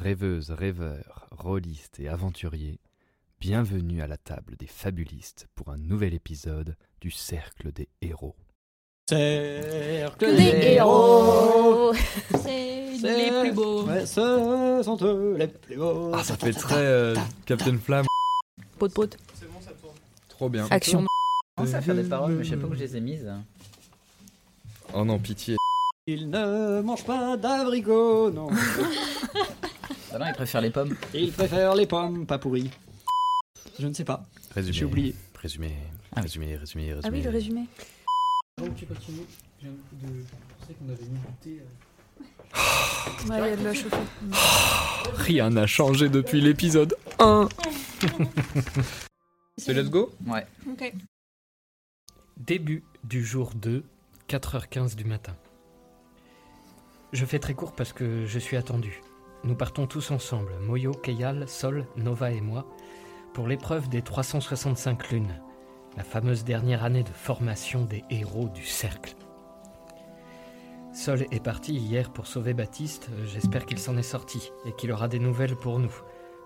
Rêveuses, rêveurs, rôlistes et aventuriers, bienvenue à la table des fabulistes pour un nouvel épisode du Cercle des Héros. Cercle des héros, c'est les plus beaux. Ouais, ce sont eux les plus beaux. Ah, ça fait très euh, Captain Flamme. Pot pot. Trop bien. Action. Je commence à faire des paroles, mais je sais pas où je les ai mises. Oh non, pitié. Ils ne mangent pas d'abricots, non. Ah non, ils préfèrent les pommes. Ils préfèrent les pommes pas pourries. Je ne sais pas. Résumé. J'ai oublié. Résumé. Ah oui. Résumé, résumé, résumé. Ah oui, le résumé. Donc tu continues. J'ai un coup de. Je pensais qu'on avait mis du thé. Ouais, il l'a chauffé. Rien n'a changé depuis l'épisode 1. C'est let's go Ouais. Ok. Début du jour 2, 4h15 du matin. Je fais très court parce que je suis attendu. Nous partons tous ensemble, Moyo, Keyal, Sol, Nova et moi, pour l'épreuve des 365 lunes, la fameuse dernière année de formation des héros du cercle. Sol est parti hier pour sauver Baptiste, j'espère qu'il s'en est sorti et qu'il aura des nouvelles pour nous.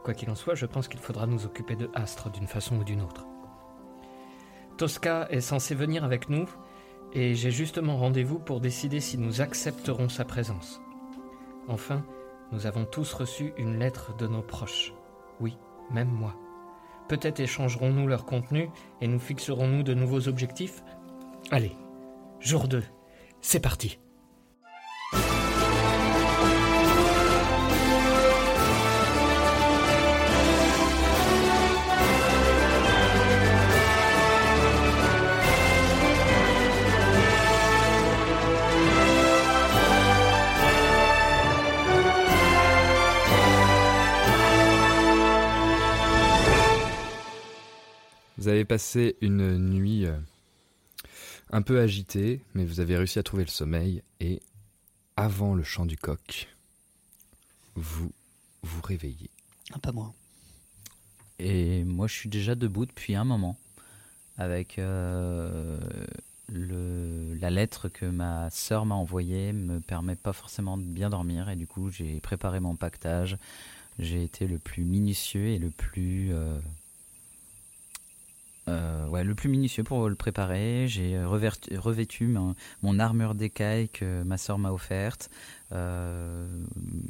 Quoi qu'il en soit, je pense qu'il faudra nous occuper de Astre d'une façon ou d'une autre. Tosca est censé venir avec nous et j'ai justement rendez-vous pour décider si nous accepterons sa présence. Enfin, nous avons tous reçu une lettre de nos proches. Oui, même moi. Peut-être échangerons-nous leur contenu et nous fixerons-nous de nouveaux objectifs? Allez, jour 2, c'est parti Vous avez passé une nuit euh, un peu agitée, mais vous avez réussi à trouver le sommeil et avant le chant du coq, vous vous réveillez. Ah, pas moi. Et moi, je suis déjà debout depuis un moment avec euh, le, la lettre que ma sœur m'a envoyée me permet pas forcément de bien dormir et du coup, j'ai préparé mon pactage. J'ai été le plus minutieux et le plus euh, euh, le plus minutieux pour le préparer. J'ai reverti- revêtu mon, armure d'écaille que ma sœur m'a offerte, euh,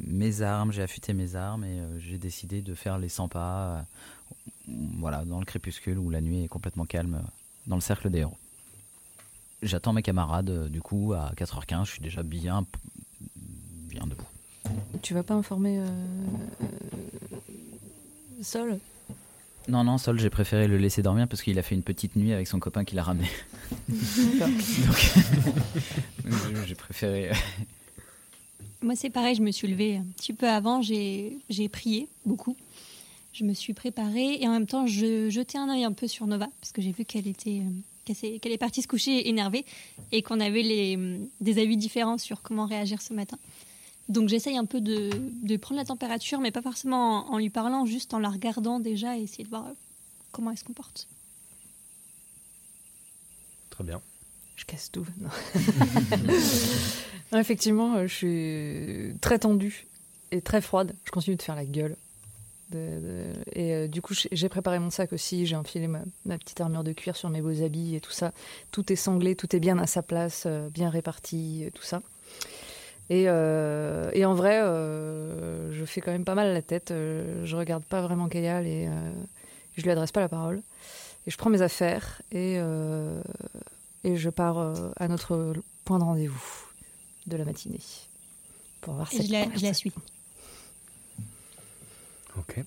mes armes, j'ai affûté mes armes et euh, j'ai décidé de faire les 100 pas, euh, voilà, dans le crépuscule où la nuit est complètement calme, euh, dans le cercle des héros. J'attends mes camarades, euh, du coup, à 4h15, je suis déjà bien, bien debout. Tu vas pas informer euh, euh, Sol? Non, non, Sol, j'ai préféré le laisser dormir parce qu'il a fait une petite nuit avec son copain qui l'a ramené. Donc, j'ai préféré. euh, Moi, c'est pareil, je me suis levée un petit peu avant, j'ai j'ai prié beaucoup. Je me suis préparée et en même temps, je jetais un œil un peu sur Nova parce que j'ai vu qu'elle était euh, qu'elle est partie se coucher énervée et qu'on avait les, des avis différents sur comment réagir ce matin. Donc j'essaye un peu de, de prendre la température, mais pas forcément en, en lui parlant, juste en la regardant déjà et essayer de voir euh, comment elle se comporte. Très bien. Je casse tout. Non. Non, effectivement, euh, je suis très tendue et très froide. Je continue de faire la gueule. De- de- Et euh, du coup, j'ai- préparé mon sac aussi. J'ai enfilé ma, ma petite armure de cuir sur mes beaux habits et tout ça. Tout est sanglé, tout est bien à sa place, euh, bien réparti, tout ça. Et, euh, et en vrai, euh, je fais quand même pas mal la tête. Euh, je regarde pas vraiment Kayal et euh, je lui adresse pas la parole. Et je prends mes affaires et, euh, et je pars à notre point de rendez-vous de la matinée. Pour avoir Et cette je la, je la suis. Ok.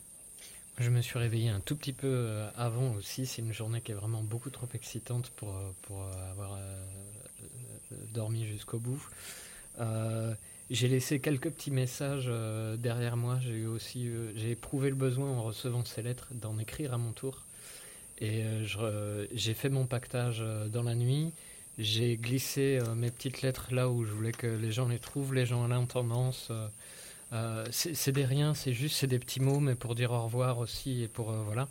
Je me suis réveillé un tout petit peu avant aussi. C'est une journée qui est vraiment beaucoup trop excitante pour, pour avoir euh, dormi jusqu'au bout. Euh, j'ai laissé quelques petits messages euh, derrière moi. J'ai aussi, euh, j'ai éprouvé le besoin en recevant ces lettres d'en écrire à mon tour. Et j'ai fait mon pactage dans la nuit. J'ai glissé mes petites lettres là où je voulais que les gens les trouvent, les gens à l'intendance. c'est des riens, c'est juste c'est des petits mots, mais pour dire au revoir aussi et pour voilà.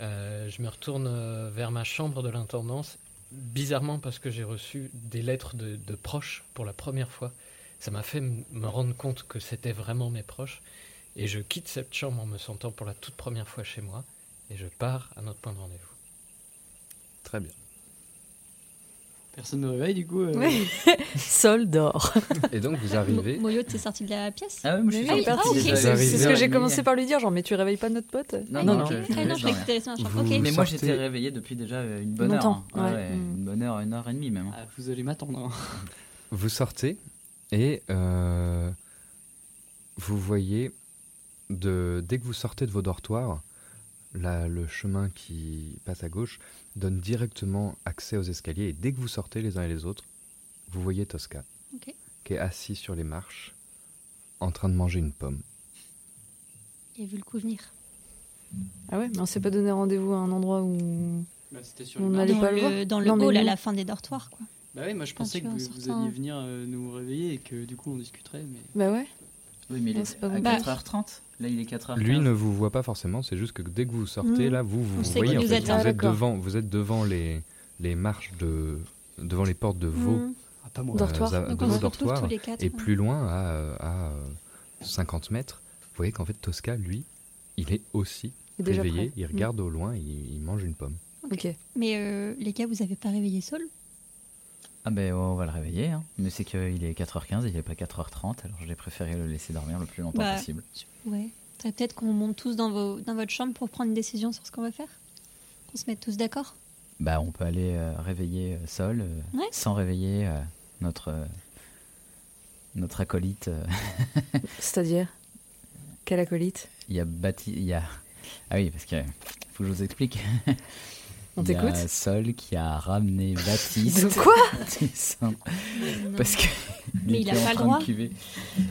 Je me retourne vers ma chambre de l'intendance, bizarrement parce que j'ai reçu des lettres de, proches pour la première fois. Ça m'a fait me rendre compte que c'était vraiment mes proches. Et je quitte cette chambre en me sentant pour la toute première fois chez moi. Et je pars à notre point de rendez-vous. Très bien. Personne ne réveille du coup. euh, Oui. Sol d'or. Et donc vous arrivez. Moyo, t'es sorti de la pièce? Ah ouais, moi je suis oui, sorti. ah, C'est ce que j'ai commencé par lui dire, genre, mais tu réveilles pas notre pote? Non, Ah, non, Ah non, je chambre. Vous- Ok. Mais moi j'étais réveillé depuis déjà une bonne Longtemps, heure. hein. ouais. Ouais. Une bonne heure, une heure et demie même. hein. ah, vous allez m'attendre. hein. Vous sortez et euh, vous voyez, de, dès que vous sortez de vos dortoirs, là, le chemin qui passe à gauche donne directement accès aux escaliers. Et dès que vous sortez les uns et les autres, vous voyez Tosca, qui est assis sur les marches, en train de manger une pomme. Il a vu le coup venir. Ah ouais, mais on s'est pas donné rendez-vous à un endroit où. Bah, sur On une allait Dans pas le voir dans le Non, hall à la fin des dortoirs, quoi. Bah oui, moi je pensais que vous, vous alliez venir euh, nous réveiller et que du coup on discuterait. Mais... Bah ouais. Oui, mais il est à bon. 4h30. Là, il est 4h15. Lui ne vous voit pas forcément, c'est juste que dès que vous sortez, Mhm. là, vous vous voyez. en vous fait. êtes vous, devant, vous êtes devant les, les marches de. devant les portes de vos, Mmh. Ah, pas moi. Dortoir. euh, Donc de on vos dortoirs. tous les quatre. Et plus loin, à, euh, à euh, 50 mètres, vous voyez qu'en fait, Tosca, lui, il est aussi Il est déjà réveillé. Il Mm. regarde au loin, il, il mange une pomme. Ok. Mais euh, les gars, vous avez pas réveillé Sol Ah ben on va le réveiller. hein. Mais c'est qu'il est 4h15, il n'est pas 4h30. Alors j'ai préféré le laisser dormir le plus longtemps Bah, possible. Ouais. Peut-être qu'on monte tous dans, vos, dans votre chambre pour prendre une décision sur ce qu'on va faire. Qu'on se mette tous d'accord. Bah on peut aller euh, réveiller euh, Sol euh, Ouais. sans réveiller euh, notre, euh, notre acolyte. euh. C'est-à-dire? Quel acolyte? Il y a il y a... Ah oui, parce que faut que je vous explique. On Il y a t'écoute Sol qui a ramené Baptiste. De quoi. Parce que Mais il a était en pas le droit. cuver.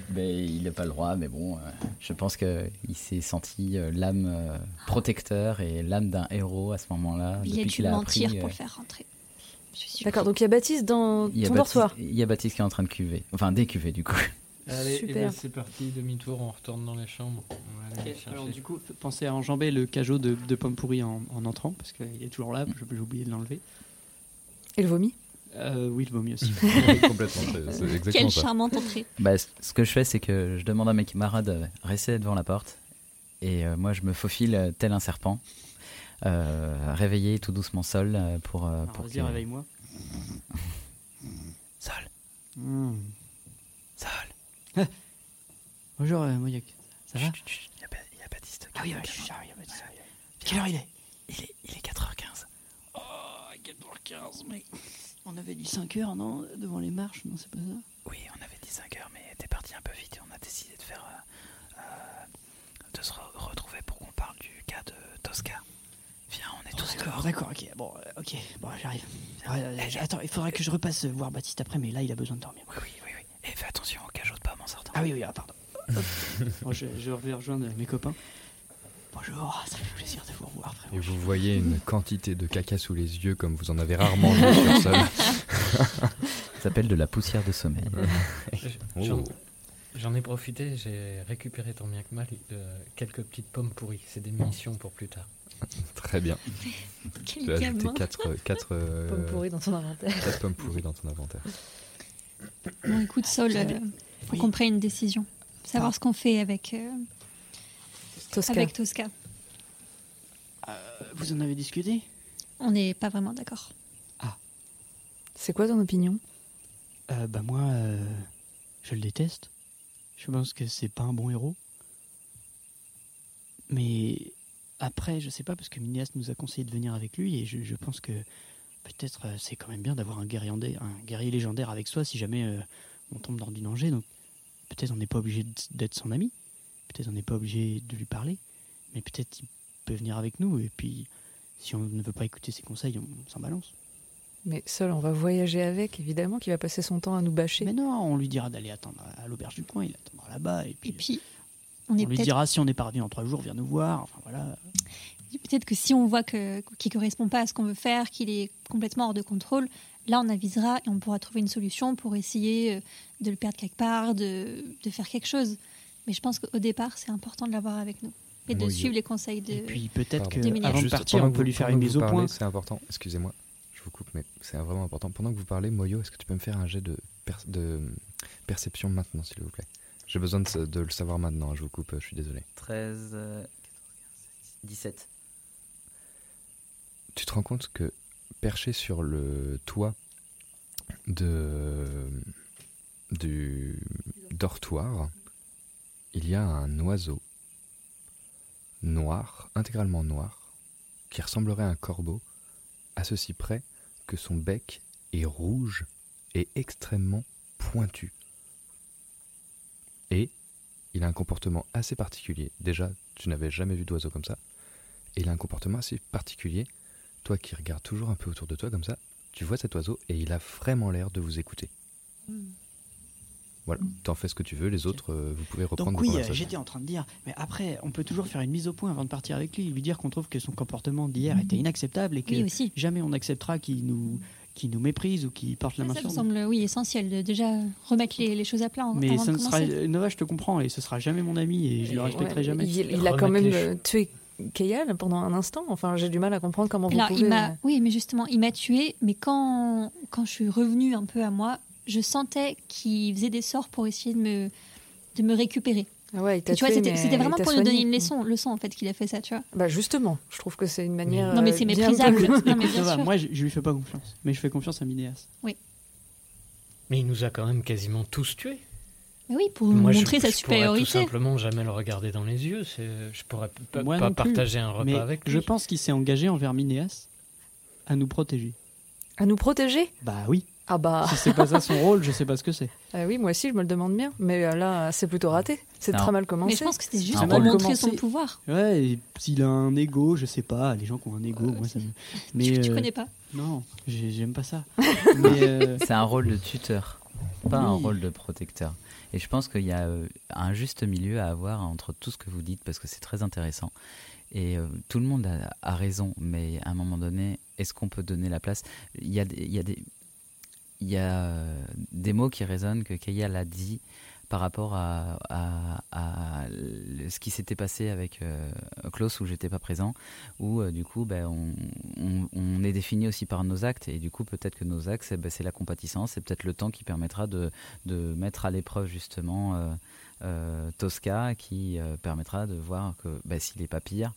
Ben, il n'a pas le droit, mais bon, euh, je pense qu'il s'est senti euh, l'âme euh, protecteur et l'âme d'un héros à ce moment-là. Il a depuis dû qu'il a mentir appris, pour euh, le faire rentrer. D'accord, donc il y a Baptiste dans il y a ton Baptiste- dortoir. Il y a Baptiste qui est en train de cuver. Enfin, décuver du coup. Allez, Super. ben, c'est parti, demi-tour, on retourne dans les chambres. On va aller Ok, les chercher. Alors du coup, pensez à enjamber le cajot de, de pommes pourries en, en entrant parce qu'il est toujours là. J'ai oublié de l'enlever. Et le vomi? Euh, oui, vaut mieux aussi. Complètement, c'est exactement Quelle ça. charmante entrée. Bah, ce que je fais, c'est que je demande à mes camarades de rester devant la porte. Et euh, moi, je me faufile euh, tel un serpent, euh, réveiller tout doucement Sol euh, pour, euh, Alors, pour Vas-y, réveille-moi. Sol. Bonjour, euh. Ça va? Il y, a Ba- il y a Baptiste. Ah oui, ouais, chut, j'arrive, Baptiste. Quelle heure il est? Il est, il est 4h15. Oh, 4h15, mais on avait dit 5h, non? Devant les marches, non, c'est pas ça? Oui, on avait dit 5 heures, mais t'es parti un peu vite et on a décidé de faire. euh, euh, de se re- retrouver pour qu'on parle du cas de Tosca. Viens, on est Oh, tous D'accord, dehors. d'accord, ok. Bon, euh, ok, bon, j'arrive. Ouais, j- attends, il faudra que je repasse voir Baptiste après, mais là, il a besoin de dormir. Oui, oui, oui, oui. Et fais attention au cajot de en sortant. Ah oui, oui, ah, pardon. Bon, je, je vais rejoindre mes copains. Bonjour, ça fait plaisir de vous revoir. Et vous voyez une quantité de caca sous les yeux comme vous en avez rarement vu sur sol. Ça s'appelle de la poussière de sommeil. J'en- Oh. J'en ai profité, j'ai récupéré tant bien que mal euh, quelques petites pommes pourries. C'est des munitions pour plus tard. Très bien. Quel Tu as ajouté gamin. 4 quatre, euh, Pommes pourries dans ton inventaire. quatre pommes pourries dans ton inventaire. Bon, écoute, Saul, euh, faut Oui. qu'on prenne une décision. Savoir Ah. ce qu'on fait avec, euh, Tosca. avec Tosca. Euh, vous en avez discuté? On n'est pas vraiment d'accord. C'est quoi ton opinion? Euh, Bah moi, euh, je le déteste. Je pense que c'est pas un bon héros. Mais après, je sais pas, parce que Minéas nous a conseillé de venir avec lui, et je, je pense que peut-être euh, c'est quand même bien d'avoir un guerrier, un guerrier légendaire avec soi si jamais euh, on tombe dans du danger. Donc peut-être on n'est pas obligé d'être son ami, peut-être on n'est pas obligé de lui parler, mais peut-être il peut venir avec nous, et puis si on ne veut pas écouter ses conseils, on s'en balance. Mais seul, on va voyager avec, évidemment, qui va passer son temps à nous bâcher. Mais non, on lui dira d'aller attendre à l'auberge du coin, il attendra là-bas, et puis, Et puis, on lui dira si on n'est pas revenu en trois jours, viens nous voir. Enfin voilà. peut-être que si on voit que qu'il correspond pas à ce qu'on veut faire, qu'il est complètement hors de contrôle, là on avisera et on pourra trouver une solution pour essayer euh, de le perdre quelque part, de, de faire quelque chose. Mais je pense qu'au départ, c'est important de l'avoir avec nous et de suivre les conseils de. Et puis peut-être minutes. qu'avant de partir, on que peut lui faire une que mise au parlez, point. C'est important, excusez-moi, je vous coupe, mais c'est vraiment important. Pendant que vous parlez, Moyo, est-ce que tu peux me faire un jet de, per- de perception maintenant, s'il vous plaît? J'ai besoin de, de le savoir maintenant, je vous coupe, je suis désolé. 13, euh, 14, 15, 17. Tu te rends compte que perché sur le toit de, du dortoir, il y a un oiseau noir, intégralement noir, qui ressemblerait à un corbeau, à ceci près que son bec est rouge et extrêmement pointu. Et il a un comportement assez particulier. Déjà, tu n'avais jamais vu d'oiseau comme ça. Il a un comportement assez particulier. Toi qui regardes toujours un peu autour de toi comme ça, tu vois cet oiseau et il a vraiment l'air de vous écouter. Voilà, t'en fais ce que tu veux, les autres, euh, vous pouvez reprendre Donc oui, euh, j'étais en train de dire, mais après, on peut toujours faire une mise au point avant de partir avec lui, lui dire qu'on trouve que son comportement d'hier était inacceptable et que Oui, aussi. jamais on acceptera qu'il nous, qu'il nous méprise ou qu'il porte la main Ça sur me semble oui essentiel de déjà remettre les, les choses à plat en- Mais avant ça de ne sera, commencer. Nova, je te comprends, et ce sera jamais mon ami et je le respecterai Ouais, jamais. Il, il a quand même euh, tué Keyal pendant un instant. Enfin, j'ai du mal à comprendre comment vous Alors, il pouvez... m'a, euh, oui, mais justement, il m'a tué. Mais quand, quand je suis revenue un peu à moi, je sentais qu'il faisait des sorts pour essayer de me, de me récupérer. Ah ouais, il t'a tu vois, tué, c'était, mais c'était vraiment il t'a pour nous donner soigné. une leçon, leçon en fait qu'il a fait ça, tu vois. Bah justement, je trouve que c'est une manière. Non, mais euh, c'est bien méprisable. Non, mais bien sûr. moi je, je lui fais pas confiance, mais je fais confiance à Minéas. Mais il nous a quand même quasiment tous tués. Mais oui, pour Moi, je- montrer sa je pourrais supériorité. tout simplement jamais le regarder dans les yeux. c'est- Je pourrais Moi pas plus. partager un repas mais avec lui. je pense qu'il s'est engagé envers Minéas à nous protéger. À nous protéger? Bah oui, Ah bah. si c'est pas ça son rôle, je sais pas ce que c'est. Ah oui, moi aussi, je me le demande bien. Mais euh, là, c'est plutôt raté. C'est Non. très mal commencé. Mais je pense que c'était juste Un pour montrer commencé. son pouvoir. Ouais, et s'il a un ego, je sais pas, les gens qui ont un ego, moi ça me. Mais tu, tu euh, connais pas. Non, j'ai- j'aime pas ça. mais euh, C'est un rôle de tuteur, pas un rôle de protecteur. Et je pense qu'il y a euh, un juste milieu à avoir entre tout ce que vous dites parce que c'est très intéressant. Et euh, tout le monde a, raison, mais à un moment donné, est-ce qu'on peut donner la place? Il y a, des- il y a des il y a euh, des mots qui résonnent que Kaya l'a dit par rapport à, à- ce qui s'était passé avec euh, Klaus où j'étais pas présent, où euh, du coup ben, on, est défini aussi par nos actes et du coup peut-être que nos actes c'est ben, la compatissance, c'est peut-être le temps qui permettra de, mettre à l'épreuve justement euh, Tosca qui permettra de voir que ben, s'il n'est pas pire,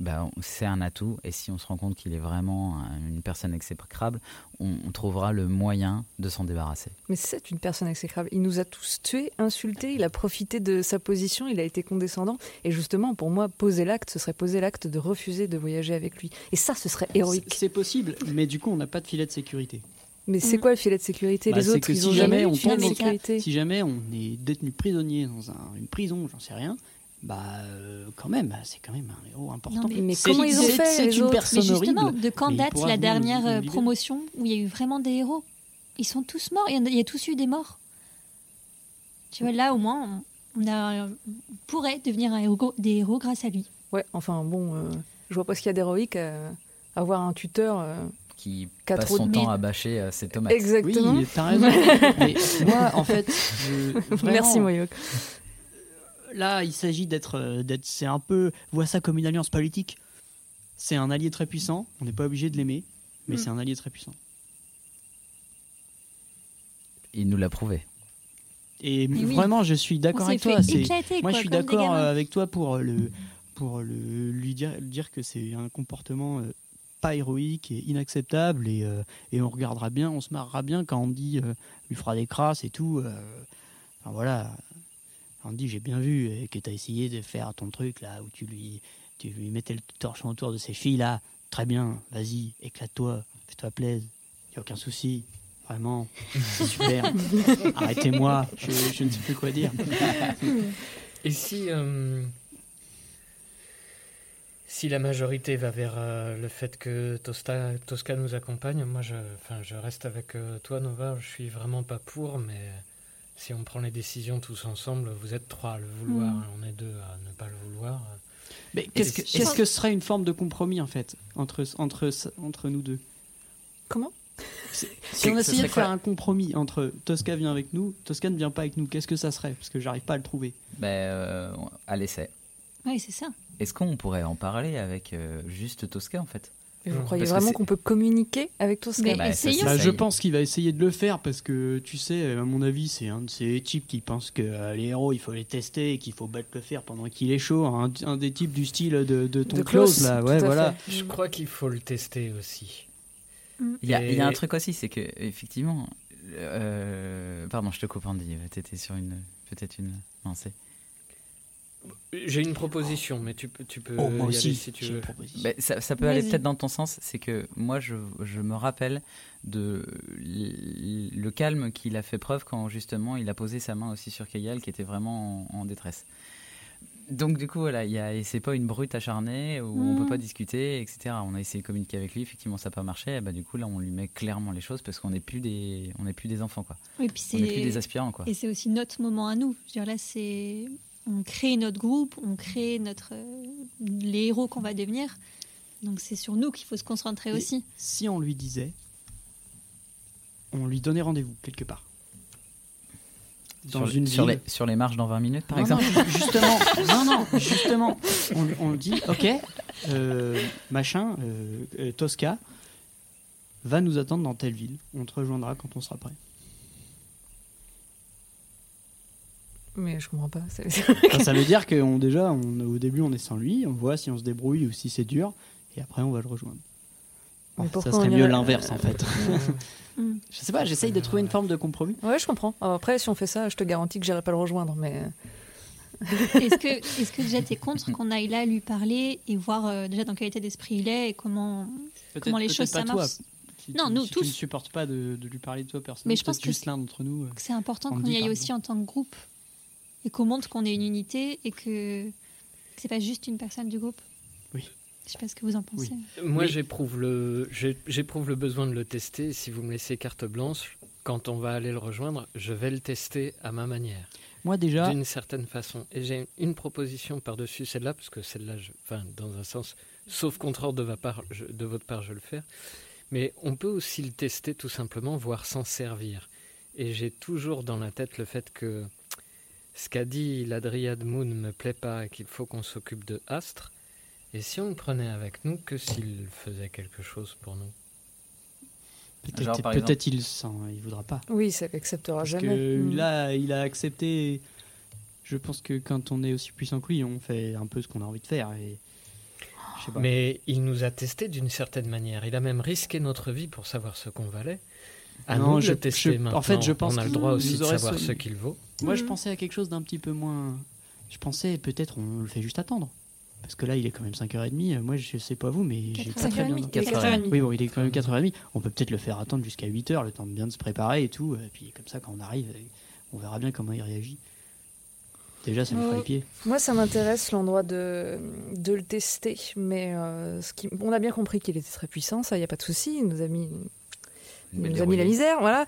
ben, on- c'est un atout et si on se rend compte qu'il est vraiment un- une personne exécrable, on, on trouvera le moyen de s'en débarrasser. Mais c'est une personne exécrable. Il nous a tous tués, insultés, il a profité de sa position, il a été condescendant. Et justement, pour moi, poser l'acte, ce serait poser l'acte de refuser de voyager avec lui. Et ça, ce serait héroïque. c'est possible, mais du coup on n'a pas de filet de sécurité. Mais c'est quoi le filet de sécurité Bah, Les autres, que ils si ont jamais jamais eu on de filet tombe de dans- sécurité. Si jamais on est détenu prisonnier dans un- une prison, j'en sais rien, bah euh, quand même, c'est quand même un héros important. Non, mais- comment ils ont fait, C'est les une autres personne Mais justement, horrible. de quand date la dernière euh, promotion où il y a eu vraiment des héros? Ils sont tous morts. Il y, a, il y a tous eu des morts. Tu vois, là, au moins, on, on a, on pourrait devenir un héros, des héros grâce à lui. Ouais, enfin bon, euh, je vois pas ce qu'il y a d'héroïque à avoir un tuteur. euh, Qui passe son temps à bâcher euh, ses tomates. Exactement. Oui, t'as raison. Mais moi, en fait, je- vraiment, Merci Moyoc. Là, il s'agit d'être, euh, d'être, c'est un peu, vois ça comme une alliance politique. C'est un allié très puissant. On n'est pas obligé de l'aimer, mais Mm. c'est un allié très puissant. Il nous l'a prouvé. Et Mais oui. vraiment, je suis d'accord avec toi. éclater, moi, quoi, je suis d'accord euh, avec toi pour le, pour le, lui dire, dire que c'est un comportement euh, pas héroïque et inacceptable. Et, euh, et on regardera bien, on se marrera bien quand on dit euh, lui fera des crasses et tout. euh, enfin voilà. On dit j'ai bien vu euh, que tu as essayé de faire ton truc là où tu lui, tu lui mettais le torchon autour de ses filles là. Très bien, vas-y, éclate-toi, fais-toi plaisir. Y a aucun souci. Vraiment, c'est super. Arrêtez-moi, je, je ne sais plus quoi dire. Et si, euh, si la majorité va vers euh, le fait que Tosta, Tosca nous accompagne, moi je, enfin, je reste avec euh, toi Nova, je suis vraiment pas pour, mais si on prend les décisions tous ensemble, vous êtes trois à le vouloir, Mm. on est deux à ne pas le vouloir. Mais qu'est-ce que, serait une forme de compromis en fait entre, entre, entre nous deux? Comment? Si on essayait de faire un compromis entre Tosca vient avec nous, Tosca ne vient pas avec nous, qu'est-ce que ça serait? Parce que j'arrive pas à le trouver. Ben, euh, à l'essai. Oui, c'est ça. Est-ce qu'on pourrait en parler avec euh, juste Tosca en fait? Mais vous Mm. croyez Parce vraiment qu'on peut communiquer avec Tosca Mais Bah, ça, essayons. Bah, ça, je pense qu'il va essayer de le faire parce que tu sais, à mon avis, c'est un de ces types qui pense que euh, les héros il faut les tester et qu'il faut battre le fer pendant qu'il est chaud. Un, un des types du style de, de ton De close Klaus, là, tout ouais, voilà. fait. Je crois qu'il faut le tester aussi. Il y, a, il y a un truc aussi, c'est que effectivement, euh, pardon, je te coupe Andy, t'étais sur une, peut-être une lancée. J'ai une proposition, mais tu peux, tu peux Oh, moi y aussi, aller si tu veux. Ben, ça, ça peut aller peut-être dans ton sens, c'est que moi je, je me rappelle de le calme qu'il a fait preuve quand justement il a posé sa main aussi sur Kayal qui était vraiment en, en détresse. Donc du coup voilà, il y a- et c'est pas une brute acharnée où on peut pas discuter, etc. On a essayé de communiquer avec lui, effectivement ça n'a pas marché. Et bah, du coup là on lui met clairement les choses parce qu'on n'est plus des, on n'est plus des enfants quoi. Et puis On n'est plus des aspirants quoi. et c'est aussi notre moment à nous. Je veux dire là, c'est on crée notre groupe, on crée notre euh, les héros qu'on va devenir. Donc c'est sur nous qu'il faut se concentrer Et aussi. Si on lui disait, on lui donnait rendez-vous quelque part. Dans sur, une sur ville. les, sur les marches dans 20 minutes par Non, exemple. non, justement, non, non, justement, on, on dit, ok, euh, machin, euh, Tosca va nous attendre dans telle ville. On te rejoindra quand on sera prêt. Mais je comprends pas. Enfin, ça veut dire qu'on déjà, on, au début, on est sans lui, on voit si on se débrouille ou si c'est dur, et après, on va le rejoindre. Mais ça serait mieux l'inverse, en fait. Mm. Je sais pas, j'essaye de trouver une forme de compromis. Ouais, je comprends. Alors après, si on fait ça, je te garantis que j'irai pas le rejoindre. Mais Est-ce que est-ce que déjà t'es contre qu'on aille là lui parler et voir euh, déjà dans quel état d'esprit il est et comment comment les choses ça marche. Non, nous tous. ne supporte pas de, de lui parler de toi personnellement. Mais je pense que juste l'un d'entre nous. euh. C'est important On qu'on y aille aussi en tant que groupe et qu'on montre qu'on est une unité et que, c'est pas juste une personne du groupe. Oui. Je sais pas ce que vous en pensez. Moi, j'éprouve le, j'éprouve le besoin de le tester. Si vous me laissez carte blanche, quand on va aller le rejoindre, je vais le tester à ma manière, Moi, déjà, d'une certaine façon. Et j'ai une proposition par-dessus celle-là, parce que celle-là, je- enfin, dans un sens, sauf contre ordre de, va part- je- de votre part, je vais le faire. Mais on peut aussi le tester tout simplement, voire s'en servir. Et j'ai toujours dans la tête le fait que ce qu'a dit la Dryad Moon ne me plaît pas et qu'il faut qu'on s'occupe de Astre. Et si on le prenait avec nous, que s'il faisait quelque chose pour nous? Peut-être par peut-être il sent, il voudra pas. oui, ça l'acceptera Parce jamais. que Mm. là, il a accepté. Je pense que quand on est aussi puissant que lui, on fait un peu ce qu'on a envie de faire. Et... Je sais pas. Mais il nous a testé d'une certaine manière. Il a même risqué notre vie pour savoir ce qu'on valait. À Non, je- tester je- en fait, je pense on a le droit aussi de savoir ce qu'il vaut. Moi, je Mhm. pensais à quelque chose d'un petit peu moins. Je pensais peut-être on le fait juste attendre. Parce que là, il est quand même 5h30. Moi, je sais pas vous, mais j'ai pas très bien. 5h30. 4h30. Oui, bon, il est quand même 4h30. On peut peut-être le faire attendre jusqu'à 8h, le temps de bien de se préparer et tout. Et puis, comme ça, quand on arrive, on verra bien comment il réagit. Déjà, ça me fera les pieds. Moi, ça m'intéresse l'endroit de, de le tester, mais euh, ce qui, on a bien compris qu'il était très puissant, ça, il n'y a pas de souci. Il nous a mis nous a mis la misère, voilà.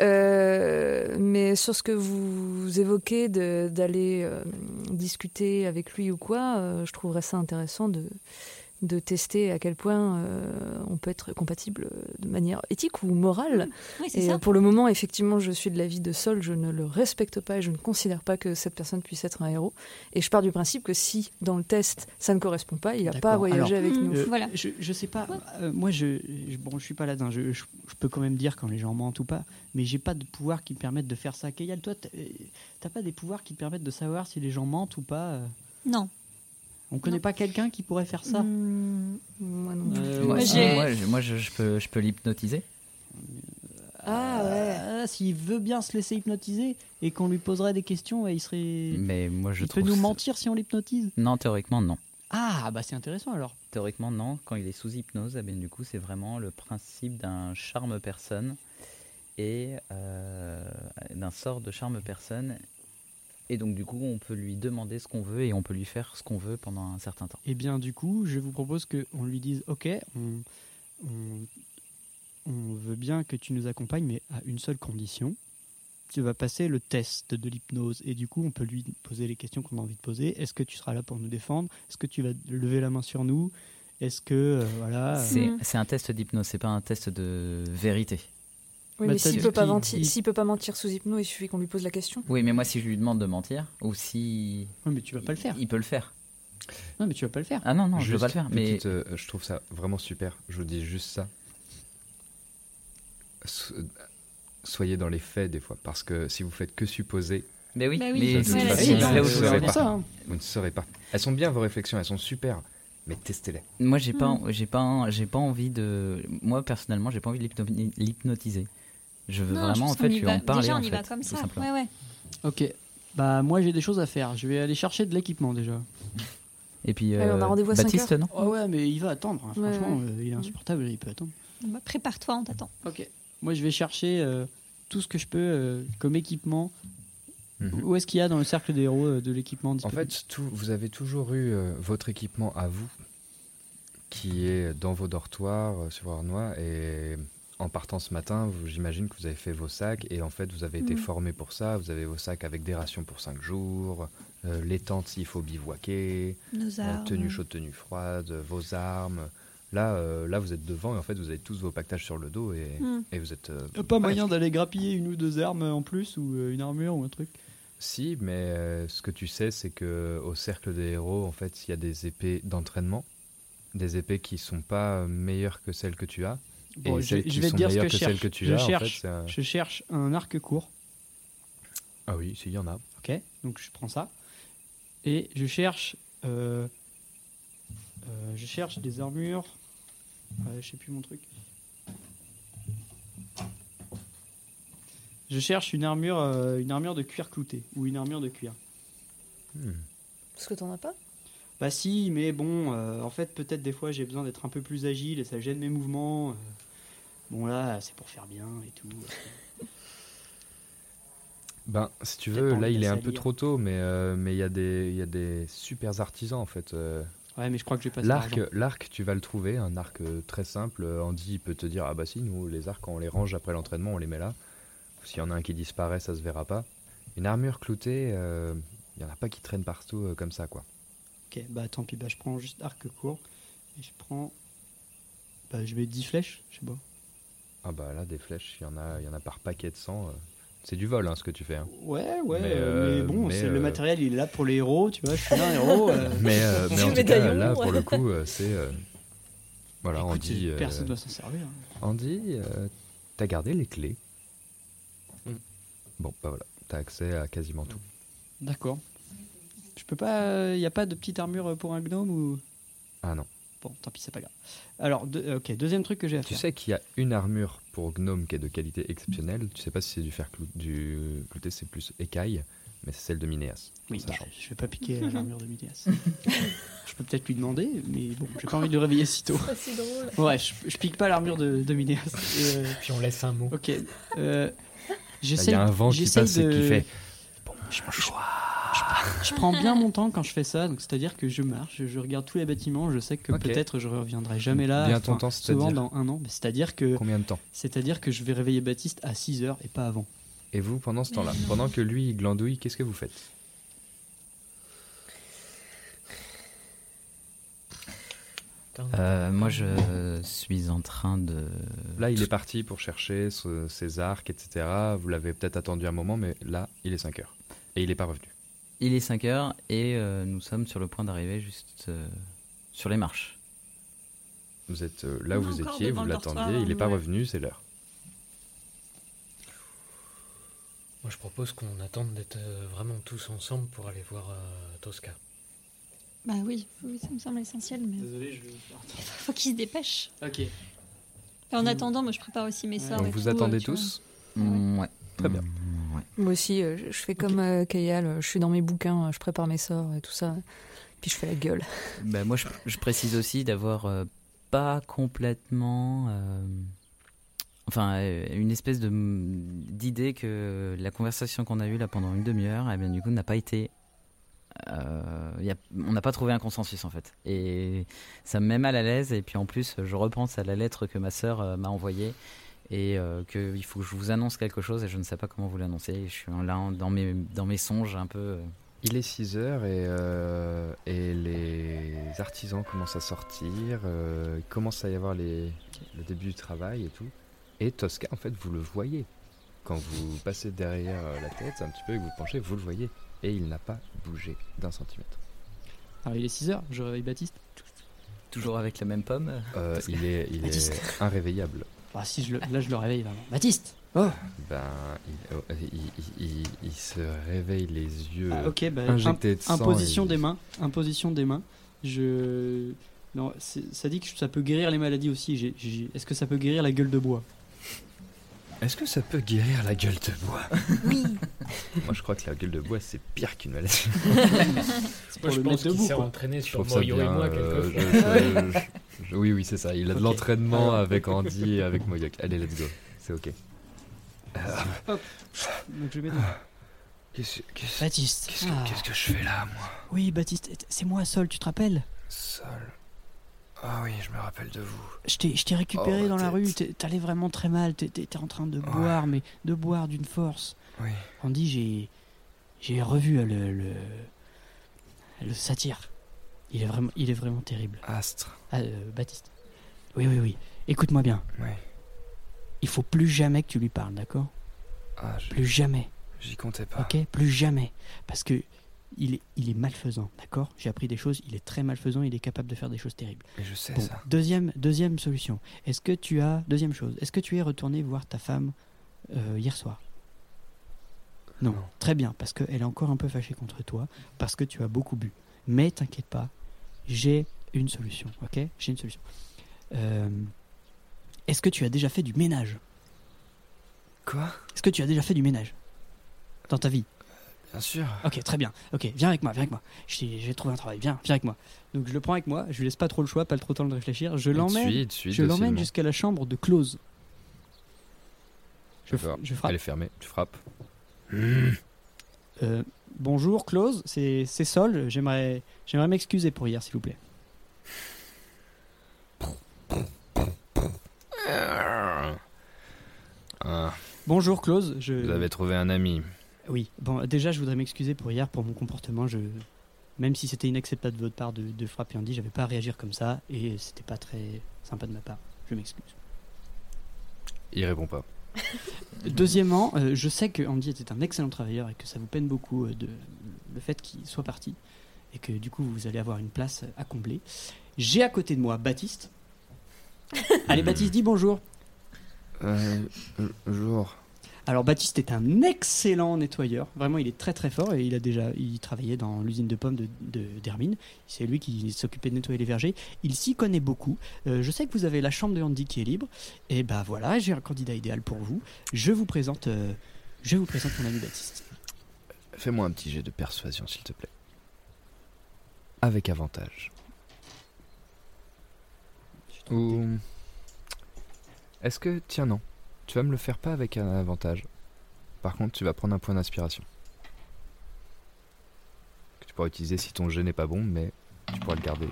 Euh, mais sur ce que vous évoquez d'aller euh, discuter avec lui ou quoi, euh, je trouverais ça intéressant de, de tester à quel point euh, on peut être compatible de manière éthique ou morale. Oui, Et ça. euh, pour le moment, effectivement, je suis de l'avis de Sol, je ne le respecte pas et je ne considère pas que cette personne puisse être un héros. Et je pars du principe que si, dans le test, ça ne correspond pas, il n'a pas à voyager Alors, avec Mm. nous. Euh, Voilà. Je, je sais pas. euh, moi, je, je- bon, je suis pas là-dedans. Je, je, je peux quand même dire quand les gens mentent ou pas, mais j'ai pas de pouvoir qui me permettent de faire ça. Kayal, toi, t'as euh, t'as pas des pouvoirs qui te permettent de savoir si les gens mentent ou pas euh? Non. On connaît pas quelqu'un qui pourrait faire ça Mm, moi non. Euh, Moi, je- moi, je, je peux, je peux l'hypnotiser. Ah ouais. S'il veut bien se laisser hypnotiser et qu'on lui poserait des questions, et il serait. Mais moi, je il peut nous mentir si on l'hypnotise? Non, théoriquement, non. Ah, bah c'est intéressant alors. Théoriquement, non. Quand il est sous hypnose, eh bien, du coup, c'est vraiment le principe d'un charme personne et euh, d'un sort de charme personne. Et donc, du coup, on peut lui demander ce qu'on veut et on peut lui faire ce qu'on veut pendant un certain temps. Eh bien, du coup, je vous propose qu'on lui dise Ok, on, on, on veut bien que tu nous accompagnes, mais à une seule condition. Tu vas passer le test de l'hypnose et du coup, on peut lui poser les questions qu'on a envie de poser. Est-ce que tu seras là pour nous défendre? Est-ce que tu vas lever la main sur nous? Est-ce que euh, voilà euh, C'est c'est un test d'hypnose, c'est pas un test de vérité. Oui, Bah, mais s'il dit peut pas mentir, il- s'il peut pas mentir sous hypnose, il suffit qu'on lui pose la question. Oui, mais moi, si je lui demande de mentir, ou si. Ouais, mais tu vas pas le faire. Il peut le faire. Non, mais tu vas pas le faire. Ah non, non, je Juste veux pas le faire. Mais euh, je trouve ça vraiment super. Je vous dis juste ça. So- Soyez dans les faits des fois, parce que si vous faites que supposer, Mais oui, Bah oui, mais c'est vous ça. ne saurez pas. ça. Vous ne saurez pas. Elles sont bien vos réflexions, elles sont super, mais testez-les. Moi, j'ai pas, Hmm. j'ai pas, j'ai pas envie de. Moi, personnellement, j'ai pas envie de l'hypno- l'hypnotiser. Je veux Non, je vraiment, en fait, lui va- en parler. Déjà, on en y va fait, comme tout ça. simplement. Ouais, ouais. Ok. Bah, moi, j'ai des choses à faire. Je vais aller chercher de l'équipement déjà. Et puis, Allez, on a euh, Baptiste, non Oh ouais, mais il va attendre. hein. Ouais, Franchement, ouais. euh, il est insupportable, il peut attendre. Bah, Prépare-toi, on t'attend. Ok. Moi, je vais chercher euh, tout ce que je peux euh, comme équipement. Mhm. Où est-ce qu'il y a dans le cercle des héros euh, de l'équipement En fait, tout, vous avez toujours eu euh, votre équipement à vous, qui est dans vos dortoirs euh, sur Arnois, et en partant ce matin, vous- j'imagine que vous avez fait vos sacs, et en fait, vous avez été Mhm. formé pour ça. Vous avez vos sacs avec des rations pour 5 jours, euh, les tentes s'il faut bivouaquer, Nos euh, armes. tenue chaude, tenue froide, vos armes. Là, euh, là, vous êtes devant, et en fait, vous avez tous vos pactages sur le dos, et, et vous êtes. euh, pas moyen d'aller grappiller une ou deux armes en plus ou euh, une armure ou un truc? Si, mais euh, ce que tu sais, c'est que au cercle des héros, en fait, il y a des épées d'entraînement, des épées qui sont pas meilleures que celles que tu as, Bon, et je, vais te dire ce que que, je celles cherche. que tu je, as. en cherche fait, c'est un- je cherche un arc court. Ah oui, s'il y en a. Ok, donc je prends ça. Et je cherche. euh, euh, je cherche des armures. Ouais, je sais plus mon truc. Je cherche une armure, euh, une armure de cuir clouté ou une armure de cuir. Hmm. Parce que t'en as pas? Bah si, mais bon, euh, en fait peut-être des fois j'ai besoin d'être un peu plus agile et ça gêne mes mouvements. euh. Bon là, c'est pour faire bien et tout. Ben, si tu veux, pas là, il est un peu trop tôt, mais euh, mais il y a des il y a des super artisans en fait. euh. Ouais, mais je crois que je vais passer L'arc, l'arc, tu vas le trouver, un arc euh, très simple. Euh, Andy il peut te dire ah bah si nous les arcs quand on les range après l'entraînement on les met là. S'il y en a un qui disparaît ça se verra pas. Une armure cloutée, euh, il y en a pas qui traînent partout euh, comme ça quoi. Ok, bah tant pis, bah je prends juste arc court. Et je prends. Bah je mets 10 flèches, je sais pas. Ah bah là des flèches, il y en a il y en a par paquet de 100. euh. C'est du vol hein, ce que tu fais. hein. Ouais, ouais, Mais, euh, mais euh, bon, mais, c'est le matériel il est là pour les héros, tu vois, je suis un héros. euh, Mais, euh, mais en tout cas là pour le coup c'est euh, voilà écoute, Andy. euh, personne doit s'en servir. hein. Andy, euh, t'as gardé les clés. Mm. Bon bah voilà, t'as accès à quasiment tout. D'accord. Je peux pas. Il n'y a pas de petite armure pour un gnome ou? Ah non. Bon, tant pis, c'est pas grave. Alors, euh, ok, deuxième truc que j'ai à Tu faire. sais qu'il y a une armure pour gnome qui est de qualité exceptionnelle. Tu sais pas si c'est du fer clou- du clouté, c'est plus écaille, mais c'est celle de Minéas. Oui, ça bah, change. je vais pas piquer l'armure de Midias. je peux peut-être lui demander, mais bon, j'ai pas envie de le réveiller si tôt. Si drôle. Ouais, je, je pique pas l'armure de, de Midias. Et, euh, Puis on laisse un mot. ok. Euh, Il j'essaye- y a un vent qui et de- fait. Je, je- je Je prends bien mon temps quand je fais ça, donc c'est-à-dire que je marche, je, je regarde tous les bâtiments, je sais que peut-être je reviendrai jamais là. Bien ton temps, souvent c'est-à-dire dans un an. mais C'est-à-dire que Combien de temps c'est-à-dire que je vais réveiller Baptiste à 6 heures et pas avant. Et vous, pendant ce temps-là, pendant que lui il glandouille, qu'est-ce que vous faites? Euh, moi, je suis en train de. Là, il est parti pour chercher ce- ses arcs, etc. Vous l'avez peut-être attendu un moment, mais là, il est 5 heures. Et il n'est pas revenu. Il est 5 heures et euh, nous sommes sur le point d'arriver juste euh, sur les marches. Vous êtes euh, là où vous étiez, vous l'attendiez, il n'est pas revenu, c'est l'heure. Moi, je propose qu'on attende d'être euh, vraiment tous ensemble pour aller voir euh, Tosca. Bah oui, oui, ça me semble essentiel, mais Désolé, je vais. faut qu'il se dépêche. Ok. Et en attendant, moi je prépare aussi mes sorts. Donc et vous tout, attendez vois. tous Mm, ouais. Très bien. Mm, ouais. Moi aussi, euh, je fais comme euh, Kayal, euh, je suis dans mes bouquins, je prépare mes sorts et tout ça. Puis je fais la gueule. Bah, moi, je, je précise aussi d'avoir pas complètement. euh, enfin, une espèce de d'idée que la conversation qu'on a eue là pendant une demi-heure, eh bien, du coup, n'a pas été. euh, y a- on n'a pas trouvé un consensus en fait. Et ça me met mal à l'aise. Et puis en plus, je repense à la lettre que ma sœur m'a envoyée. Et euh, qu'il faut que je vous annonce quelque chose et je ne sais pas comment vous l'annoncer. Je suis là dans mes, dans mes songes un peu. euh, Il est 6 heures et, euh, et les artisans commencent à sortir, euh, il commence à y avoir les, le début du travail et tout. Et Tosca, en fait, vous le voyez. Quand vous passez derrière euh, la tête un petit peu et que vous penchez, vous le voyez. Et il n'a pas bougé d'un centimètre. Alors il est 6 heures, je réveille Baptiste. toujours avec la même pomme. Euh, il est, il est inréveillable. Ah si, je le- là je le réveille vraiment. Baptiste Oh Ben, il, oh, il- il- il- il se réveille les yeux Ah, Ok, bah, injectés de sang. imposition et- des mains. Imposition des mains. Je. Non, c'est- ça dit que ça peut guérir les maladies aussi. Est-ce que ça peut guérir la gueule de bois? Est-ce que ça peut guérir la gueule de bois Oui. Moi, je crois que la gueule de bois, c'est pire qu'une maladie. Moi, je le pense qu'il s'est entraîné Je sur Moyo et moi euh, quelquefois. je- je- je- oui, oui, c'est ça. Il a de l'entraînement Alors. avec Andy et avec Moyoc. Allez, let's go. C'est ok. Donc je vais mettre- Qu'est-ce qu'est-ce- Baptiste. qu'est-ce que, Ah. qu'est-ce que je fais là, moi? Oui, Baptiste, c'est moi, Sol, tu te rappelles? Seul. Ah oui, je me rappelle de vous. Je t'ai récupéré Oh, dans la rue, t'allais vraiment très mal, t'étais en train de boire, mais de boire d'une force. Oui. Andy, j'ai j'ai revu le, le le satire. Il est vraiment il est vraiment terrible. Astre. Ah, euh, Baptiste. Oui oui oui. Écoute-moi bien. Oui. Il faut plus jamais que tu lui parles, d'accord? Ah, Plus jamais. j'y comptais pas. Ok? Plus jamais. Parce que il est, il est malfaisant, d'accord? J'ai appris des choses, il est très malfaisant, il est capable de faire des choses terribles. Je sais Bon, ça. deuxième, deuxième solution. Est-ce que tu as. Deuxième chose. Est-ce que tu es retourné voir ta femme euh, hier soir? Non. Non. Très bien, parce qu'elle est encore un peu fâchée contre toi, parce que tu as beaucoup bu. Mais t'inquiète pas, j'ai une solution, ok? J'ai une solution. Euh, Est-ce que tu as déjà fait du ménage? Quoi? Est-ce que tu as déjà fait du ménage? Dans ta vie? Bien sûr. Ok, très bien. Ok, viens avec moi, viens avec moi. J'ai trouvé un travail, viens, viens avec moi. Donc je le prends avec moi, je lui laisse pas trop le choix, pas trop le temps de réfléchir. Je l'emmène je l'emmène jusqu'à la chambre de Close. Je, frappe. Elle est fermée. Tu frappes. Euh, bonjour Close, c'est Sol. J'aimerais j'aimerais m'excuser pour hier, s'il vous plaît. Ah, Bonjour Close, je. vous avez trouvé un ami. Oui. Bon, déjà, je voudrais m'excuser pour hier, pour mon comportement. Je, même si c'était inacceptable de votre part de, de frapper Andy, j'avais pas à réagir comme ça et c'était pas très sympa de ma part. Je m'excuse. Il répond pas. Deuxièmement, euh, je sais que Andy était un excellent travailleur et que ça vous peine beaucoup euh, de le fait qu'il soit parti et que du coup vous allez avoir une place à combler. J'ai à côté de moi Baptiste. Allez Baptiste, dis bonjour. Euh, jour. Alors Baptiste est un excellent nettoyeur. Vraiment, il est très très fort et il a déjà, il travaillait dans l'usine de pommes de, de- d'Hermine. C'est lui qui s'occupait de nettoyer les vergers. Il s'y connaît beaucoup. Euh, je sais que vous avez la chambre de Andy qui est libre. Et bah voilà, j'ai un candidat idéal pour vous. Je vous présente, euh, je vous présente mon ami Baptiste. Fais-moi un petit jet de persuasion, s'il te plaît. Avec avantage. Ou. Est-ce que. Tiens, non. Tu vas me le faire pas avec un avantage. Par contre, tu vas prendre un point d'inspiration. Tu pourras utiliser si ton jet n'est pas bon, mais tu pourras le garder.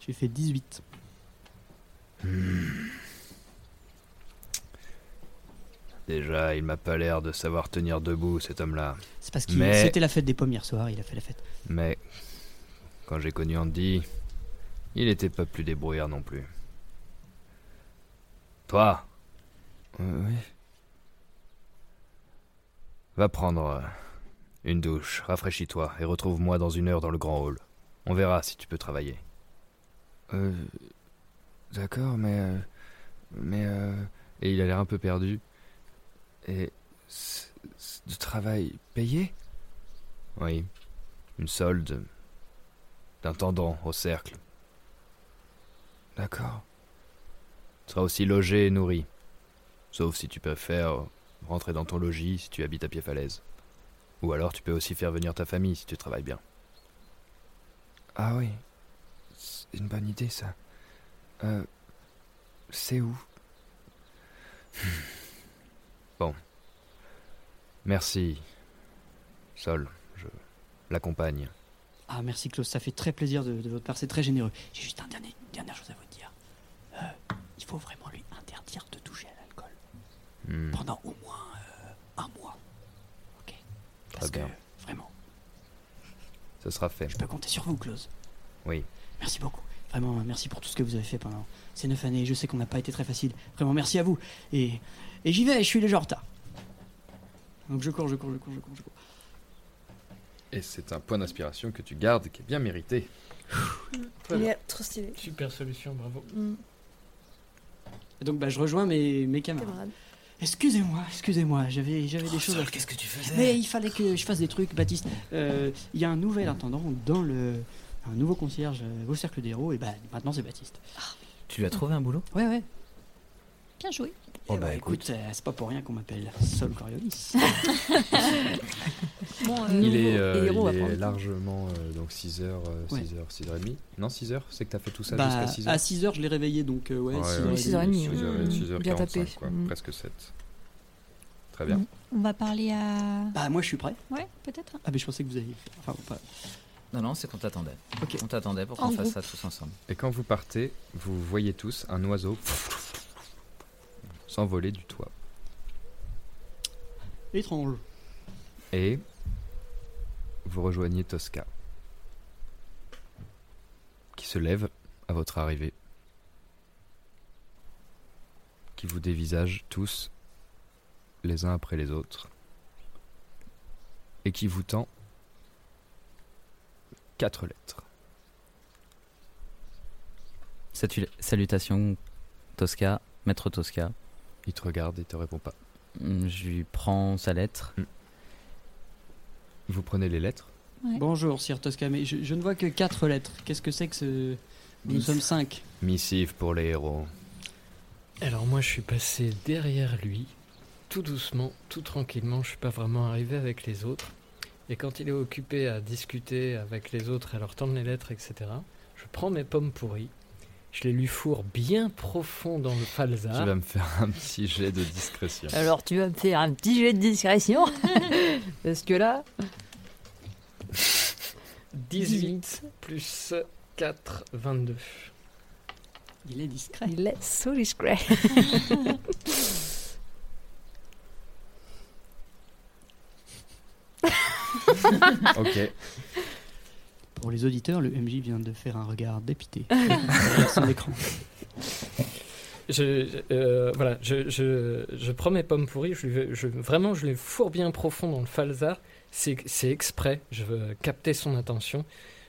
J'ai fait 18. Déjà, il m'a pas l'air de savoir tenir debout, cet homme-là. C'est parce que Mais- c'était la fête des pommes hier soir, il a fait la fête. Mais quand j'ai connu Andy, il était pas plus débrouillard non plus. Toi Oui. Va prendre euh, une douche, rafraîchis-toi et retrouve-moi dans une heure dans le grand hall. On verra si tu peux travailler. Euh. D'accord, mais. euh, mais. euh, Et il a l'air un peu perdu. Et. Du travail payé? Oui. Une solde d'intendant au cercle. D'accord. Tu seras aussi logé et nourri. Sauf si tu préfères rentrer dans ton logis si tu habites à pied falaise. Ou alors tu peux aussi faire venir ta famille si tu travailles bien. Ah oui. C'est une bonne idée ça. Euh. C'est où? Bon. Merci. Sol, je l'accompagne. Ah, merci Klaus, ça fait très plaisir de, de votre part, c'est très généreux. J'ai juste un dernier, une dernière chose à vous dire. Euh, il faut vraiment lui interdire de toucher à Hmm, Pendant au moins euh, un mois. Ok Parce Très bien. que, vraiment, Ce sera fait. je peux compter sur vous, Klaus. Oui. Merci beaucoup. Vraiment, merci pour tout ce que vous avez fait pendant ces neuf années. Je sais qu'on n'a pas été très facile. Vraiment, merci à vous. Et, et j'y vais, je suis déjà en retard. Donc je cours, je cours, je cours, je cours, je cours. Et c'est un point d'inspiration que tu gardes qui est bien mérité. Il est trop stylé. Super solution, bravo. Mm. Et donc bah, je rejoins mes, mes camarades. Camarade. Excusez-moi, excusez-moi, j'avais, j'avais des choses à Qu'est-ce que tu faisais Mais il fallait que je fasse des trucs, Baptiste. Euh, Il y a un nouvel intendant dans le. Un nouveau concierge euh, au cercle des héros, et bah maintenant c'est Baptiste. Tu lui as trouvé un boulot? Ouais, ouais. Bien joué. Oh Eh bah, bah, écoute. écoute, euh, c'est pas pour rien qu'on m'appelle Sol Coriolis. Bon, euh, Il est, euh, héros il est largement euh, donc 6h, Ouais. 6h, 6h30. Non, 6h, c'est que t'as fait tout ça bah, jusqu'à 6h. à 6h, je l'ai réveillé, donc euh, ouais, Ouais, 6h30. ouais, 6h30, 6h, ouais. 6h45, Bien tapé. quoi, Mm. presque 7. Très bien. on va parler à. Bah, moi je suis prêt. Ouais, peut-être. Ah, mais je pensais que vous aviez. Enfin, pas. Non, non, c'est qu'on t'attendait. Ok. On t'attendait pour qu'on fasse groupe. ça tous ensemble. Et quand vous partez, vous voyez tous un oiseau s'envoler du toit. Étrange. Et vous rejoignez Tosca, qui se lève à votre arrivée, qui vous dévisage tous, les uns après les autres, et qui vous tend quatre lettres. Satu- Salutations, Tosca, maître Tosca. Il te regarde et te répond pas. Hum, Je lui prends sa lettre. Vous prenez les lettres Ouais. Bonjour, Sir Tosca, mais je, je ne vois que 4 lettres. Qu'est-ce que c'est que ce. Nous Miss. sommes 5. Missive pour les héros. Alors moi je suis passé derrière lui, tout doucement, tout tranquillement, je suis pas vraiment arrivé avec les autres. Et quand il est occupé à discuter avec les autres, à leur tendre les lettres, etc., je prends mes pommes pourries, je les lui fourre bien profond dans le Tu falzar. vas me faire un petit jet de discrétion. Alors tu vas me faire un petit jet de discrétion Parce que là, 18 plus 4, 22. Il est discret. il est so discret. ok. Pour les auditeurs, le MJ vient de faire un regard dépité son écran. Je, euh, voilà, je, je, je prends mes pommes pourries, je, lui- je- vraiment je les fourre bien profond dans le falzar. C'est c'est exprès, je veux capter son attention.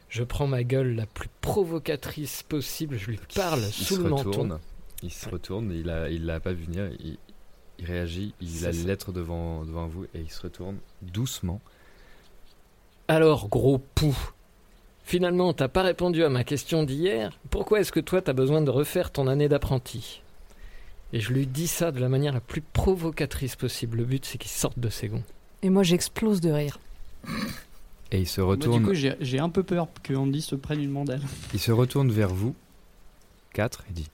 Je prends ma gueule la plus provocatrice possible, je lui parle Il sous se le menton. retourne. Il se retourne, il a, il l'a pas vu venir. Il, il réagit, il a les lettres devant, devant vous et il se retourne doucement. Alors, gros pou, finalement, t'as pas répondu à ma question d'hier. Pourquoi est-ce que toi, t'as besoin de refaire ton année d'apprenti Et je lui dis ça de la manière la plus provocatrice possible. Le but, c'est qu'il sorte de ses gonds. Et moi j'explose de rire. Et il se Moi, retourne, du coup, j'ai j'ai un peu peur que Andy se prenne une mandale. il se retourne vers vous. Quatre et dit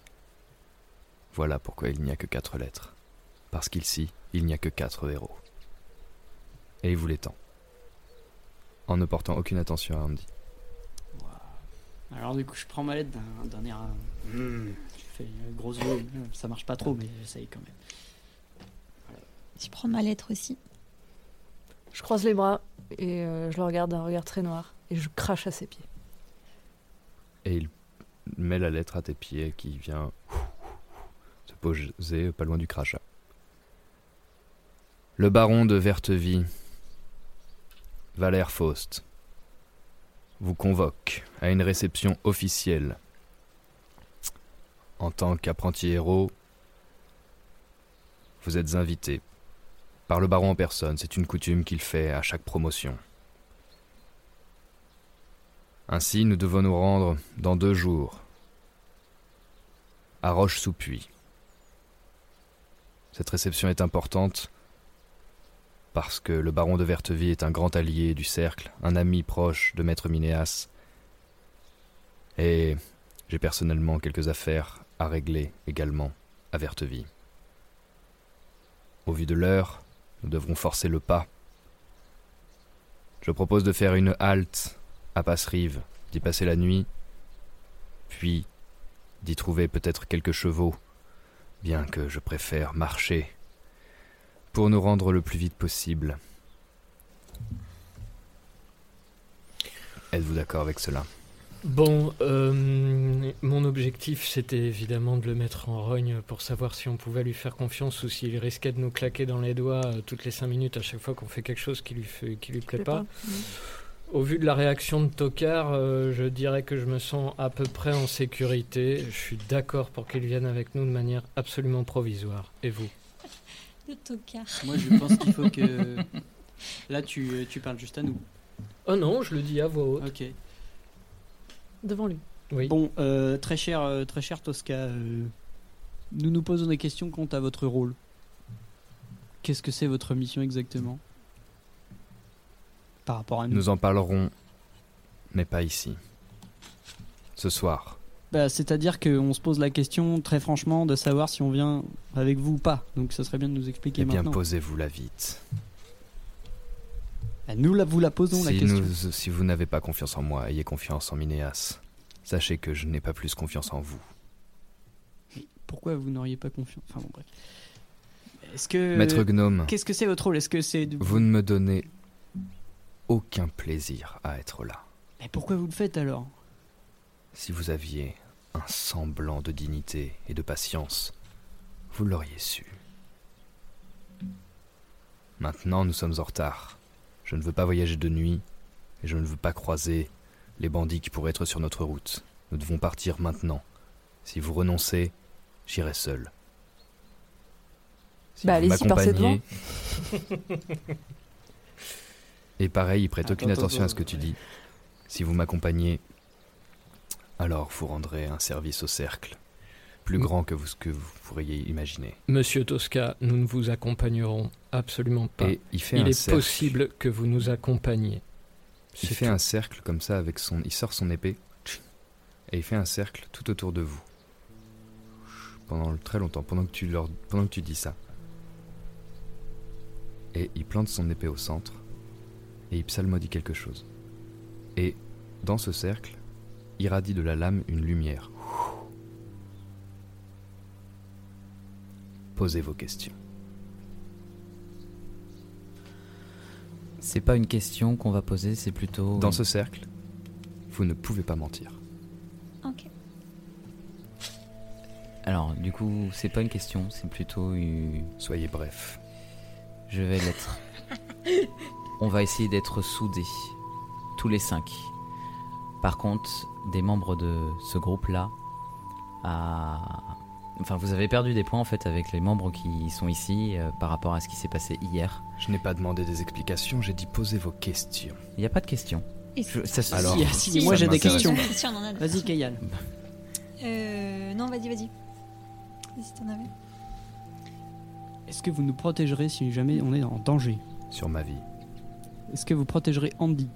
Voilà pourquoi il n'y a que quatre lettres. Parce qu'ici, il n'y a que quatre héros. Et il vous les tend. en ne portant aucune attention à Andy. Alors du coup, je prends ma lettre d'un, air... euh, hmm, je fais une grosse yeux. Ça marche pas trop, mais j'essaye quand même. Je prends ma lettre aussi? Je croise les bras et euh, je le regarde d'un regard très noir et je crache à ses pieds. Et il met la lettre à tes pieds qui vient se poser pas loin du crachat. Le baron de Vertevie, Valère Faust, vous convoque à une réception officielle. En tant qu'apprenti héros, vous êtes invité par le baron en personne. C'est une coutume qu'il fait à chaque promotion. Ainsi, nous devons nous rendre dans deux jours à Roche-sous-Puy. Cette réception est importante parce que le baron de Vertevie est un grand allié du cercle, un ami proche de maître Minéas, et j'ai personnellement quelques affaires à régler également à Vertevie. Au vu de l'heure, nous devrons forcer le pas. Je propose de faire une halte à Passerive, d'y passer la nuit, puis d'y trouver peut-être quelques chevaux, bien que je préfère marcher, pour nous rendre le plus vite possible. Êtes-vous d'accord avec cela? Bon, euh, mon objectif c'était évidemment de le mettre en rogne pour savoir si on pouvait lui faire confiance ou s'il risquait de nous claquer dans les doigts euh, toutes les cinq minutes à chaque fois qu'on fait quelque chose qui lui, fait, qui lui plaît Plaît pas. pas. Au vu de la réaction de Tokar, euh, je dirais que je me sens à peu près en sécurité. Je suis d'accord pour qu'il vienne avec nous de manière absolument provisoire. Et vous? Le tocard. Moi, je pense qu'il faut que... Là, tu, tu parles juste à nous. Oh non, je le dis à voix haute. Ok. Devant lui. Oui. Bon, euh, très cher, euh, très cher Tosca, euh, nous nous posons des questions quant à votre rôle. Qu'est-ce que c'est votre mission exactement? Par rapport à nous. Nous en parlerons, mais pas ici. Ce soir. Bah, C'est-à-dire qu'on se pose la question très franchement de savoir si on vient avec vous ou pas. Donc ça serait bien de nous expliquer Eh bien, maintenant. posez-vous-la vite. Bah, nous la, vous la posons la Si, question. nous- si vous n'avez pas confiance en moi, ayez confiance en Minéas. Sachez que je n'ai pas plus confiance en vous. Pourquoi vous n'auriez pas confiance? Enfin bon bref. Est-ce que Maître Gnome, Qu'est-ce que c'est votre rôle? Est-ce que c'est de- vous ne me donnez aucun plaisir à être là. Mais pourquoi vous le faites alors? Si vous aviez un semblant de dignité et de patience, vous l'auriez su. Maintenant, nous sommes en retard. Je ne veux pas voyager de nuit et je ne veux pas croiser les bandits qui pourraient être sur notre route. Nous devons partir maintenant. Si vous renoncez, j'irai seul. Si Bah, vous allez-y, passez m'accompagnez- Et pareil, il prête aucune attention à ce que tu dis. Si vous m'accompagnez, alors vous rendrez un service au cercle, plus grand que vous, ce que vous pourriez imaginer. Monsieur Tosca, nous ne vous accompagnerons absolument pas. Et il fait Il un est cercle. possible que vous nous accompagniez. Il fait tout. un cercle comme ça avec son. Il sort son épée et il fait un cercle tout autour de vous pendant très longtemps, pendant que tu leur, pendant que tu dis ça. Et il plante son épée au centre et il psalmodie quelque chose. Et dans ce cercle, irradie de la lame une lumière. Posez vos questions. C'est pas une question qu'on va poser, c'est plutôt. Dans ce cercle, vous ne pouvez pas mentir. Ok. Alors, du coup, c'est pas une question, c'est plutôt une. Soyez bref. Je vais l'être. On va essayer d'être soudés, tous les cinq. Par contre, des membres de ce groupe-là, enfin, vous avez perdu des points en fait avec les membres qui sont ici euh, par rapport à ce qui s'est passé hier. Je n'ai pas demandé des explications, j'ai dit posez vos questions. Il n'y a pas de question. Et Je- ça se- Alors, Si, si, Si, moi ça j'ai des m'intéresse. questions. Si, on en a des Vas-y questions. Kayal. Euh, non, vas-y, vas-y. Vas-y, si t'en avais. Est-ce que vous nous protégerez si jamais on est en danger? Sur ma vie, Est-ce que vous protégerez Andy?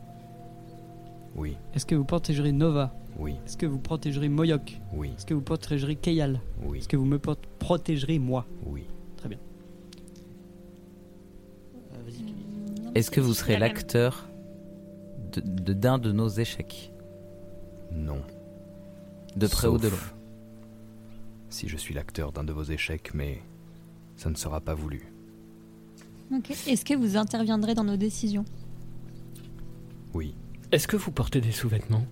Oui, Est-ce que vous protégerez Nova? Oui, Est-ce que vous protégerez Moyok oui, Est-ce que vous protégerez Kayal oui, Est-ce que vous me pro- protégerez moi? Oui. Très bien. Euh, vas-y, Est-ce que vous serez la même. l'acteur de- de- d'un de, nos échecs? Non. De près ou de loin? Sauf Si je suis l'acteur d'un de vos échecs, mais ça ne sera pas voulu. Ok. Est-ce que vous interviendrez dans nos décisions? Oui, Est-ce que vous portez des sous-vêtements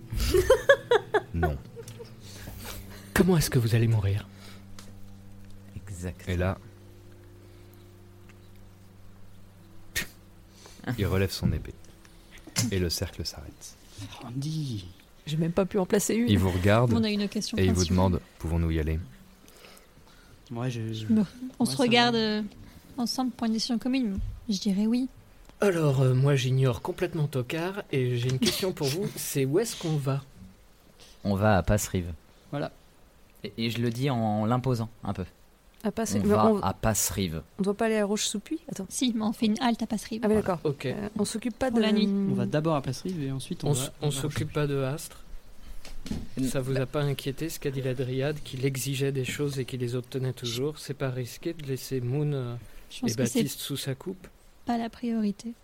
non. Comment est-ce que vous allez mourir Exact. Et là, il relève son épée. Et le cercle s'arrête. Andy J'ai même pas pu en placer une. Il vous regarde On a une question et il vous principale. demande Pouvons-nous y aller? Moi, je. On Ouais, se ça regarde va. euh, ensemble pour une décision commune. Je dirais oui. Alors, euh, moi j'ignore complètement Tokar et j'ai une question pour vous. C'est où est-ce qu'on va? On va à Passerive. Voilà. Et, et je le dis en l'imposant un peu. À passer. On Mais va on, à Passerive. on doit pas aller à Roche-sous-Puy? Attends. Si, mais on fait une halte à Passerie. Ah, d'accord. Ok. Euh, on s'occupe pas Pour de. la nuit. On va d'abord à Passerive et ensuite on, On, va. on s'occupe pas de Astre? Ça vous a pas inquiété ce qu'a dit la Dryade, qu'il exigeait des choses et qu'il les obtenait toujours? C'est pas risqué de laisser Moon euh, Je et pense que c'est Baptiste sous sa coupe? Pas la priorité.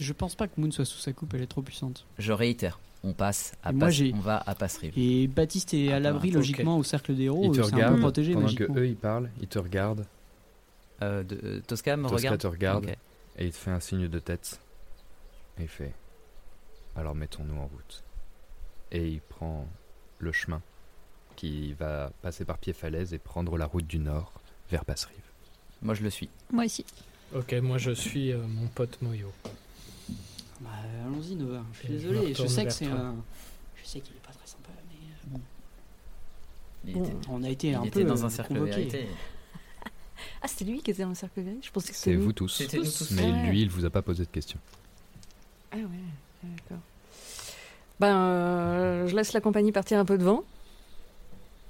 Je pense pas que Moon soit sous sa coupe, elle est trop puissante. Je réitère. On passe à moi, On va à Passerive. Et Baptiste est à l'abri logiquement au cercle des héros. C'est un peu protégé pendant que eux ils parlent. Il te regarde. Euh, de- euh, Tosca me Tosca regarde. te regarde et il te fait un signe de tête. Et il fait Alors mettons-nous en route. Et il prend le chemin qui va passer par pied falaise et prendre la route du nord vers Passerive. Moi je le suis. Moi aussi. Ok, moi je suis euh, mon pote Moyo. Bah, allons-y Nova. Je suis Et désolé. Je, sais que c'est un. Je sais qu'il est pas très sympa, mais euh, bon. Il Bon, était, on a été il un était peu dans un cercle convoqués. vérité. Ah, c'était lui qui était dans le cercle vérité? Je pensais que c'était vous tous. C'était nous tous. Mais Ouais. lui, il vous a pas posé de questions. Ah ouais, ouais, d'accord. Ben, euh, je laisse la compagnie partir un peu devant.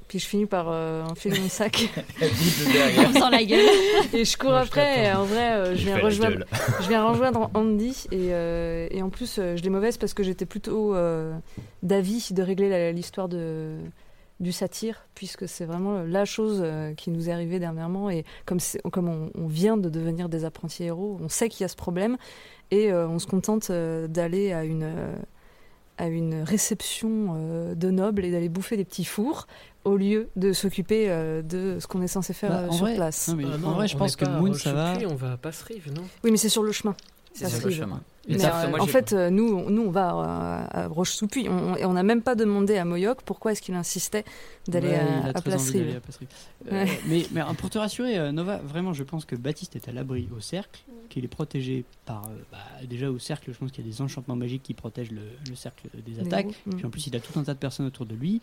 Puis je finis par euh, enfiler mon sac sent la gueule. et je cours Moi, je après. Et t'attends. en vrai, euh, je viens rejoindre. gueule. Je viens rejoindre Andy et, euh, et en plus euh, je l'ai mauvaise parce que j'étais plutôt euh, d'avis de régler l'histoire de du satire puisque c'est vraiment la chose qui nous est arrivée dernièrement et comme on, on vient de devenir des apprentis héros, on sait qu'il y a ce problème et euh, on se contente euh, d'aller à une euh, à une réception euh, de nobles et d'aller bouffer des petits fours au lieu de s'occuper euh, de ce qu'on est censé faire Bah, euh, en sur vrai- place. Non, mais Ah en vrai, je pense que Moon, ça va. On va à Passerive, non? Oui, mais c'est sur le chemin. C'est sur le chemin. Mais Mais ça, euh, moi, en fait, euh, nous, on- nous, on va à, à Roche-sous-Puy. On- et On n'a même pas demandé à Moyoc pourquoi est-ce qu'il insistait d'aller Ouais, à, à Place Rive. à Place Rive. Euh, Ouais. mais, mais euh, pour te rassurer, euh, Nova, vraiment, je pense que Baptiste est à l'abri au cercle, qu'il est protégé par. euh, bah, déjà au cercle, je pense qu'il y a des enchantements magiques qui protègent le, le cercle des attaques. mm. Puis en plus, il a tout un tas de personnes autour de lui.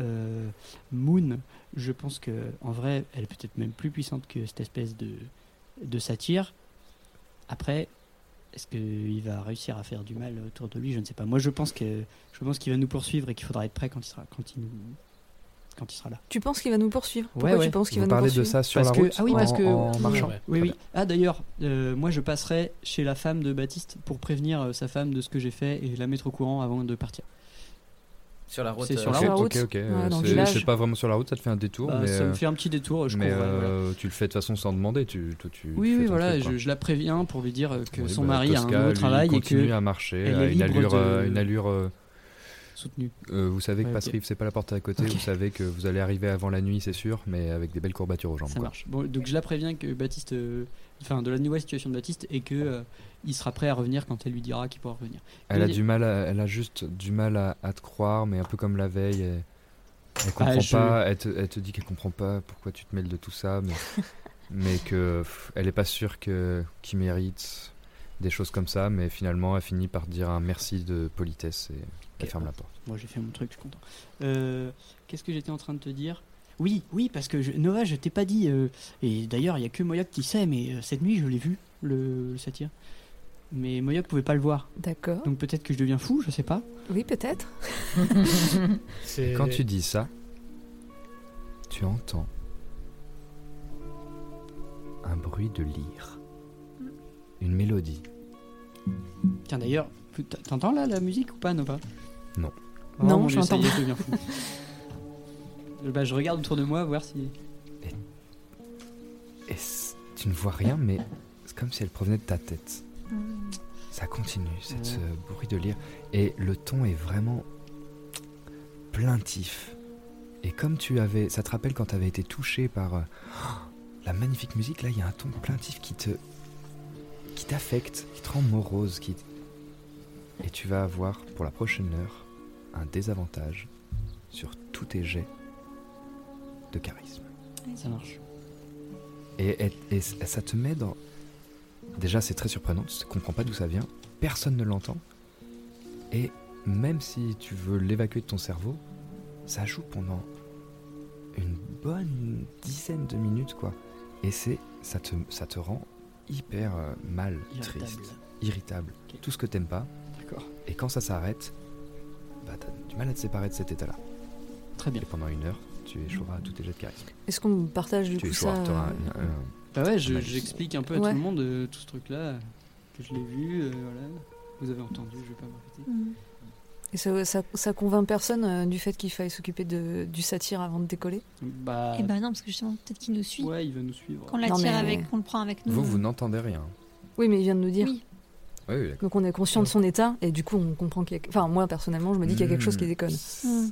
Euh, Moon, je pense que en vrai, elle est peut-être même plus puissante que cette espèce de, de satire. Après, est-ce qu'il va réussir à faire du mal autour de lui? Je ne sais pas. Moi, je pense que je pense qu'il va nous poursuivre et qu'il faudra être prêt quand il sera quand il nous- quand il sera là. Tu penses qu'il va nous poursuivre? Pourquoi Ouais, ouais. tu penses qu'il va nous parlez de poursuivre? ça sur Parce la que- route ah oui, parce en- que- en marchant. Oui, oui. Ah d'ailleurs, euh, moi je passerai chez la femme de Baptiste pour prévenir euh, sa femme de ce que j'ai fait et la mettre au courant avant de partir. Sur la route. C'est sur euh, la Ok, route. ok, ok. Village. C'est pas vraiment sur la route, ça te fait un détour, Bah, mais, ça me euh, fait un petit détour, je mais voilà. euh, tu le fais de toute façon sans demander. Tu, toi, tu Oui, oui, voilà, truc, je, je la préviens pour lui dire que Oui, son bah, mari a Tosca, un nouveau lui, travail et continue que à marcher elle à est une libre allure, de- une allure euh, soutenu. euh, vous savez que Ouais. Passerive, c'est pas la porte à côté. Vous savez que vous allez arriver avant la nuit, c'est sûr, mais avec des belles courbatures aux jambes. Ça quoi. marche. Bon, donc je la préviens que Baptiste, euh, enfin de la nouvelle situation de Baptiste et que euh, il sera prêt à revenir quand elle lui dira qu'il pourra revenir. Elle a du mal, à- elle a juste du mal à, à te croire, mais un peu comme la veille. Elle, elle comprend Ah, je- pas. Elle te, elle te dit qu'elle comprend pas pourquoi tu te mêles de tout ça, mais, mais que pff, elle est pas sûre que qu'il mérite des choses comme ça. Mais finalement, elle finit par dire un merci de politesse et elle Ok. ferme la porte. Moi j'ai fait mon truc, je suis content. Euh, Qu'est-ce que j'étais en train de te dire? Oui, oui, parce que je- Nova, je t'ai pas dit. euh, et d'ailleurs, il y a que Moyoc qui sait, mais euh, cette nuit, je l'ai vu, le, le satire. Mais Moyoc pouvait pas le voir. D'accord. Donc peut-être que je deviens fou, je sais pas. Oui, peut-être. C'est- Quand tu dis ça, tu entends un bruit de lyre, une mélodie. Tiens, d'ailleurs, t'entends là la musique ou pas, Nova? Non. Oh, Non, je l'entends. fou. Euh, bah, je regarde autour de moi, voir si. Et tu ne vois rien, mais c'est comme si elle provenait de ta tête. Ça continue, cette ce bruit de lire. Et le ton est vraiment plaintif. Et comme tu avais. Ça te rappelle quand tu avais été touché par euh, la magnifique musique, là, il y a un ton plaintif qui te. qui t'affecte, qui te rend morose. Qui... Et tu vas avoir, pour la prochaine heure, un désavantage sur tous tes jets de charisme. Ça marche. Et, et- et ça te met dans. Déjà, c'est très surprenant, tu ne comprends pas d'où ça vient, personne ne l'entend. Et même si tu veux l'évacuer de ton cerveau, ça joue pendant une bonne dizaine de minutes, quoi. Et c'est, ça te, ça te rend hyper euh, mal, Irritable. triste, irritable, tout ce que t'aimes pas. D'accord. Et quand ça s'arrête, bah t'as du mal à te séparer de cet état-là. Très bien. Et pendant une heure, tu échoueras à tous tes jets de charisme. Est-ce qu'on partage du tu coup échoueras, ça t'auras euh, un- un- Bah ouais, je- j'explique un peu à Ouais. tout le monde euh, tout ce truc-là, que je l'ai vu, euh, voilà. Vous avez entendu, je vais pas me répéter. Mm. Et ça, ça, ça convainc personne euh, du fait qu'il faille s'occuper de, du satire avant de décoller? Bah, Eh ben non, parce que justement, peut-être qu'il nous suit. ouais, il va nous suivre. Qu'on Non, l'attire mais- avec, qu'on le prend avec nous. Vous, vous n'entendez rien. Oui, mais il vient de nous dire. Oui. Oui, oui, d'accord. Donc on est conscient de son état et du coup on comprend qu'il y a... Enfin moi personnellement je me dis qu'il y a quelque chose qui Hmm. déconne. Mm.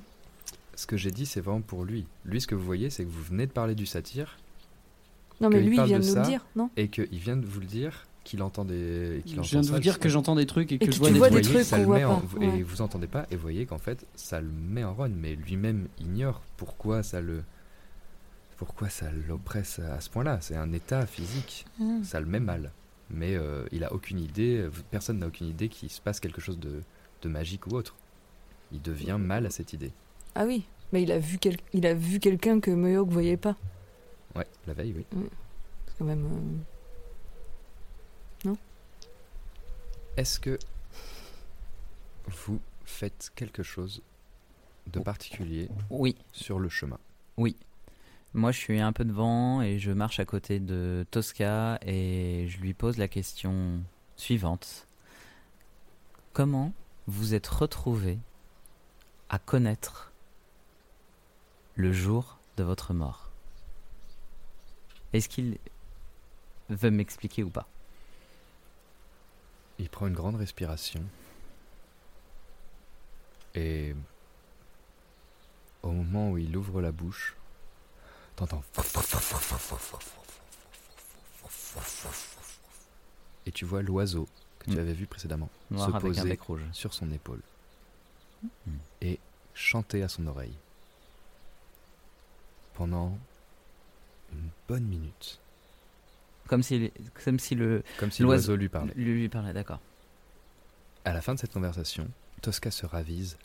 Ce que j'ai dit, c'est vraiment pour lui. Lui, ce que vous voyez, c'est que vous venez de parler du satire Non mais lui il vient de de nous ça, le dire, non? et qu'il vient de vous le dire, qu'il entend des. qu'il Je viens de ça, vous dire que j'entends des trucs et que, que je tu vois des vois des trucs. ça qu'on le voit met en- Et vous entendez pas, et vous voyez qu'en fait, ça le met en run, mais lui-même ignore pourquoi ça le. Pourquoi ça l'oppresse à ce point-là C'est un état physique. Mm. Ça le met mal. Mais euh, il a aucune idée, euh, personne n'a aucune idée qu'il se passe quelque chose de, de magique ou autre. Il devient mal à cette idée. Ah oui, mais il a vu, quel... il a vu quelqu'un que Mehawk voyait pas. Ouais, la veille, oui. C'est quand même... euh, Est-ce que vous faites quelque chose de particulier Oui. sur le chemin? Oui. Moi, je suis un peu devant et je marche à côté de Tosca et je lui pose la question suivante. Comment vous êtes retrouvé à connaître le jour de votre mort? Est-ce qu'il veut m'expliquer ou pas? Il prend une grande respiration. Et au moment où il ouvre la bouche, t'entends. Et tu vois l'oiseau que tu Mm. avais vu précédemment Noir se avec un poser rouge. sur son épaule Mm. et chanter à son oreille pendant une bonne minute, Comme si, comme si le comme si l'oiseau l'oiseau lui parlait. lui, lui parlait, d'accord. À la fin de cette conversation, Tosca se ravise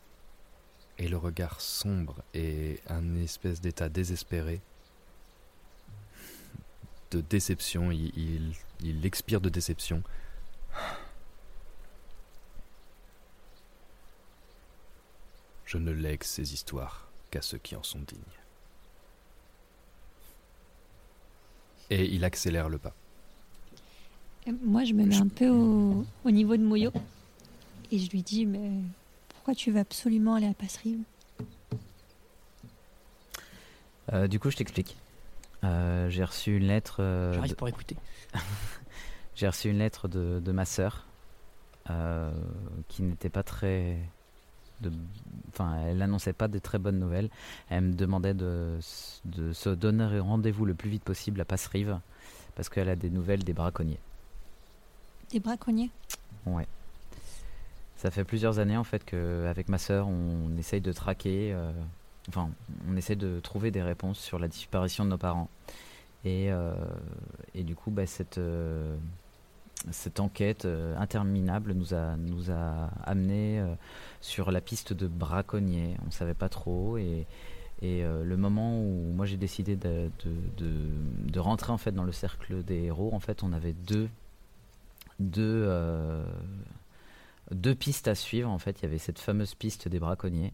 et le regard sombre et un espèce d'état désespéré de déception, il, il, il expire de déception. Je ne lègue ces histoires qu'à ceux qui en sont dignes. Et il accélère le pas. Et Moi, je me mets un peu au, au niveau de Moyo. Et je lui dis, mais pourquoi tu veux absolument aller à Passerive Euh, du coup, je t'explique. Euh, j'ai reçu une lettre. euh, J'arrive de- pour écouter. J'ai reçu une lettre de, de ma sœur euh, qui n'était pas très. de- Enfin, elle annonçait pas des très bonnes nouvelles. Elle me demandait de, s- de se donner rendez-vous le plus vite possible à Passerive parce qu'elle a des nouvelles des braconniers. Des braconniers? Ouais. Ça fait plusieurs années en fait qu'avec ma sœur, on essaye de traquer, euh, enfin, on essaie de trouver des réponses sur la disparition de nos parents. Et, euh, et du coup, bah, cette, euh, cette enquête euh, interminable nous a, nous a amené sur la piste de braconniers. On ne savait pas trop. Et, et le moment où moi j'ai décidé de, de, de- rentrer en fait dans le cercle des héros, en fait, on avait deux, deux, deux pistes à suivre. En fait, il y avait cette fameuse piste des braconniers.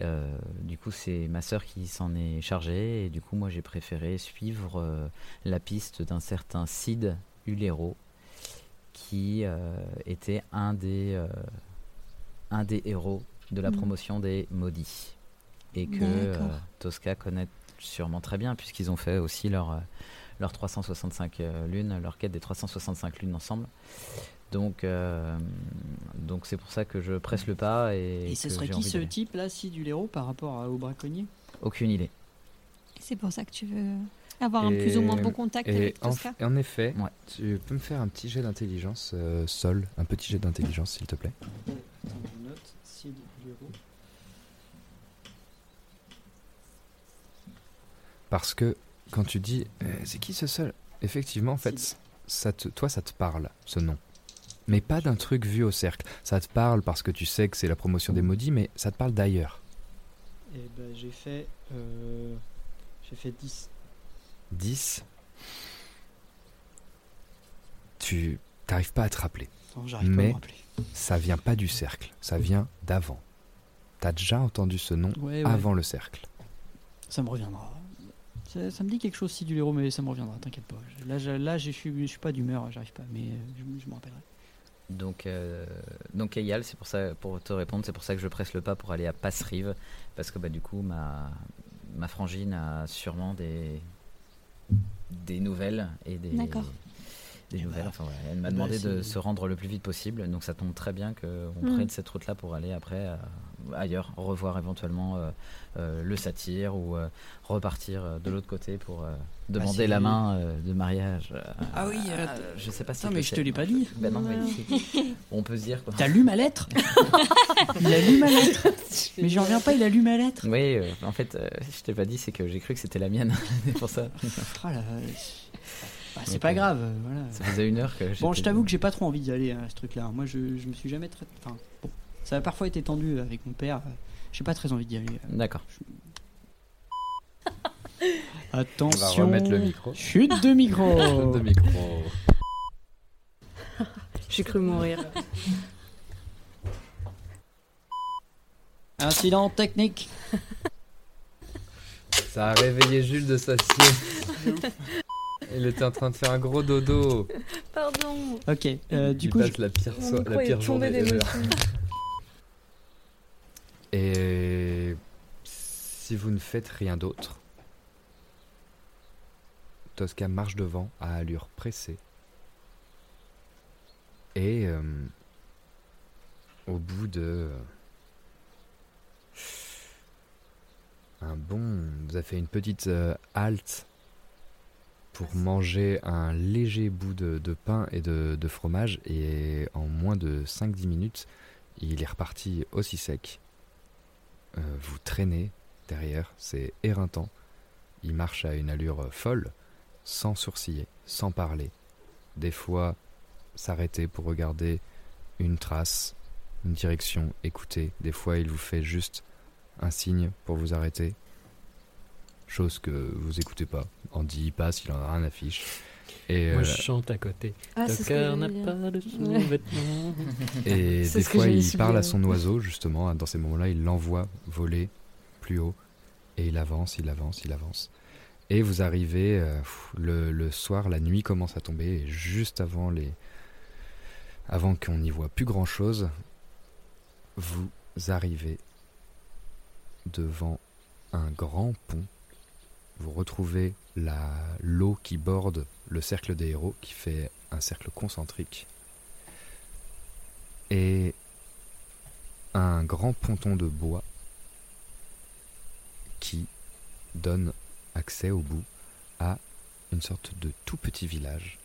Euh, du coup, c'est ma sœur qui s'en est chargée. Et du coup, moi, j'ai préféré suivre euh, la piste d'un certain Cid Hulero, qui euh, était un des, un des héros de la Mhm. promotion des Maudits. Et que. Tosca connaît sûrement très bien, puisqu'ils ont fait aussi leur, leurs 365 euh, lunes, leur quête des 365 lunes ensemble. Donc, euh, donc c'est pour ça que je presse le pas et. Et ce serait qui ce type là, si du héros par rapport à- au braconnier? Aucune idée. C'est pour ça que tu veux avoir un plus ou moins bon contact et avec en, Tosca? en effet, Ouais. tu peux me faire un petit jet d'intelligence, euh, Sol, un petit jet d'intelligence, s'il te plaît. Attends, je note Sid du héros. Parce que quand tu dis euh, c'est qui ce Sol Effectivement, en fait, ça te, toi, ça te parle, ce nom. Mais pas d'un truc vu au cercle. Ça te parle parce que tu sais que c'est la promotion des maudits, mais ça te parle d'ailleurs. Et ben j'ai fait. euh, j'ai fait 10. 10. Tu t'arrives pas à te rappeler. Non, j'arrive pas à Mais me rappeler. ça vient pas du cercle, ça vient d'avant. T'as déjà entendu ce nom Ouais, ouais. avant le cercle. Ça me reviendra. Ça, ça me dit quelque chose si du héros, mais ça me reviendra, t'inquiète pas. Là, je, là je, suis, je suis pas d'humeur, j'arrive pas, mais euh, je, je me rappellerai. Donc, euh, donc Eyal, c'est pour ça, pour te répondre, c'est pour ça que je presse le pas pour aller à Passerive, parce que bah, du coup, ma, ma frangine a sûrement des, des nouvelles et des, D'accord. des nouvelles. bah, Enfin, elle m'a bah, demandé de se rendre le plus vite possible, donc ça tombe très bien qu'on Mm. prenne cette route-là pour aller après euh, ailleurs, revoir éventuellement euh, euh, le satyre ou euh, repartir de l'autre côté pour demander la main de mariage. Ah oui, je sais pas si. Attends, mais je te l'ai pas dit. Ben non, mais on peut se dire quoi. T'as lu ma lettre Il a lu ma lettre Mais j'en reviens pas, il a lu ma lettre Oui, en fait, je t'ai pas dit, c'est que j'ai cru que c'était la mienne. c'est pour ça. Ah là, bah, c'est pas euh, grave, voilà. Ça faisait une heure que Bon, je t'avoue que j'ai pas trop envie d'y aller à ce truc-là. Moi, je, je me suis jamais très. Enfin, bon, ça a parfois été tendu avec mon père. J'ai pas très envie d'y aller. D'accord. Attention. remettre le micro. Chute de micro. de micro. J'ai cru mourir. Incident technique. Ça a réveillé Jules de sa sieste. Il était en train de faire un gros dodo. Pardon. Ok. euh, du Il coup, passe je- la pire, so- la pire journée. Et si vous ne faites rien d'autre, Tosca marche devant à allure pressée. Et euh, au bout de un bon, vous avez fait une petite euh, halte pour manger un léger bout de, pain et de, de fromage et en moins de 5-10 minutes, il est reparti aussi sec. Euh, vous traînez derrière, c'est éreintant. Il marche à une allure euh, folle, sans sourciller, sans parler. Des fois, s'arrêter pour regarder une trace, une direction, écouter. Des fois, il vous fait juste un signe pour vous arrêter. Chose que vous écoutez pas. Andy il passe, il en a rien à fiche. Et, Moi, euh, je chante à côté. Ah, Ton cœur n'a pas de sous-vêtements. Et des fois, il parle à son oiseau, justement. Dans ces moments-là, il l'envoie voler plus haut. Et il avance, il avance, il avance. Et vous arrivez, euh, le, le soir, la nuit commence à tomber. Et juste avant, les... avant qu'on n'y voit plus grand-chose, vous arrivez devant un grand pont. Vous retrouvez la l'eau qui borde le cercle des héros, qui fait un cercle concentrique et un grand ponton de bois qui donne accès au bout à une sorte de tout petit village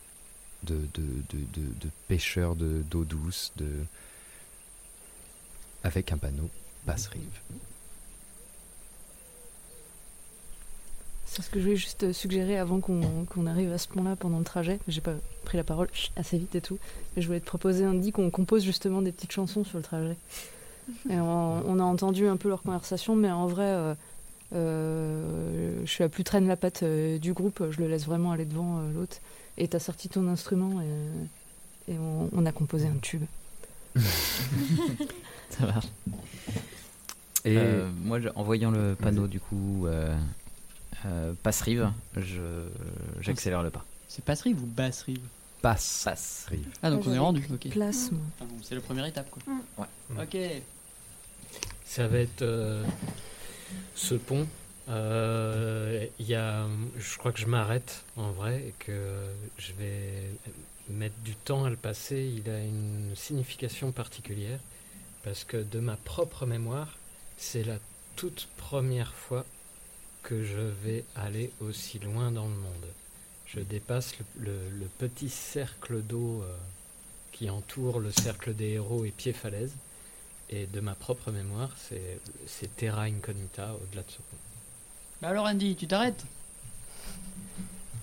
de, de, pêcheurs de- d'eau douce, avec un panneau basse-rive. C'est ce que je voulais juste suggérer avant qu'on qu'on arrive à ce point-là pendant le trajet. J'ai pas pris la parole assez vite et tout. Mais je voulais te proposer, Andy, qu'on compose justement des petites chansons sur le trajet. Et on, on a entendu un peu leur conversation, mais en vrai, euh, euh, je suis la plus traîne la patte euh, du groupe. Je le laisse vraiment aller devant euh, l'autre. Et t'as sorti ton instrument et, et on, on a composé un tube. Ça marche. Et Euh, moi, je- en voyant le panneau, du coup, euh, passe-rive, je- j'accélère le pas. C'est passe-rive ou basse-rive passe, Passe. rive. Ah, donc on est rendu, ok. Place, moi. Enfin, bon, c'est la première étape, quoi. Ouais. Ok. Ça va être euh, ce pont Euh, il y a, je crois que je m'arrête en vrai et que je vais mettre du temps à le passer. Il a une signification particulière parce que de ma propre mémoire, c'est la toute première fois que je vais aller aussi loin dans le monde. Je dépasse le, le- le petit cercle d'eau euh, qui entoure le cercle des héros et pied falaise. Et de ma propre mémoire, c'est Terra Incognita au-delà de ce pont. Bah alors Andy, tu t'arrêtes?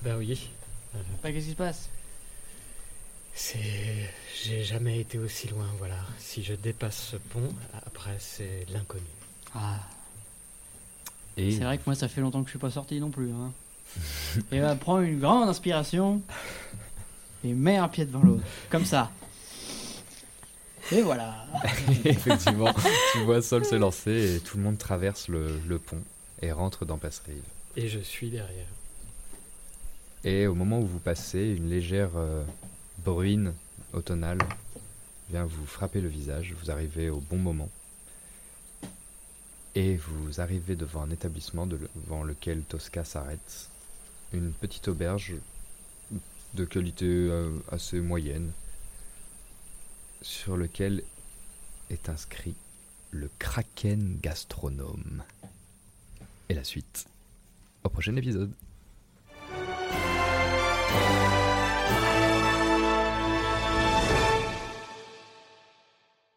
Ben oui. Euh, Bah qu'est-ce qui se passe? C'est. J'ai jamais été aussi loin, voilà. Si je dépasse ce pont, après c'est l'inconnu. Ah, Et c'est vrai que moi ça fait longtemps que je suis pas sorti non plus. Hein. Et bah prends une grande inspiration et mets un pied devant l'autre. Comme ça. Et voilà. effectivement, tu vois Sol se lancer et tout le monde traverse le, le pont et rentre dans Passerive. Et je suis derrière. Et au moment où vous passez, une légère euh, bruine automnale vient vous frapper le visage. Vous arrivez au bon moment. Et vous arrivez devant un établissement de- devant lequel Tosca s'arrête. Une petite auberge de qualité euh, assez moyenne, sur lequel est inscrit le Kraken Gastronome. Et la suite au prochain épisode.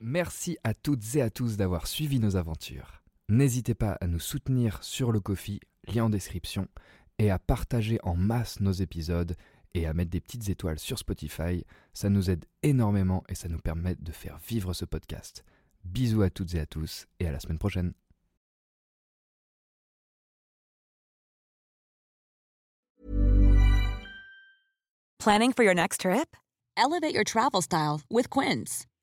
Merci à toutes et à tous d'avoir suivi nos aventures. N'hésitez pas à nous soutenir sur le Kofi, lien en description, et à partager en masse nos épisodes et à mettre des petites étoiles sur Spotify. Ça nous aide énormément et ça nous permet de faire vivre ce podcast. Bisous à toutes et à tous et à la semaine prochaine. Planning for your next trip? Elevate your travel style with Quince.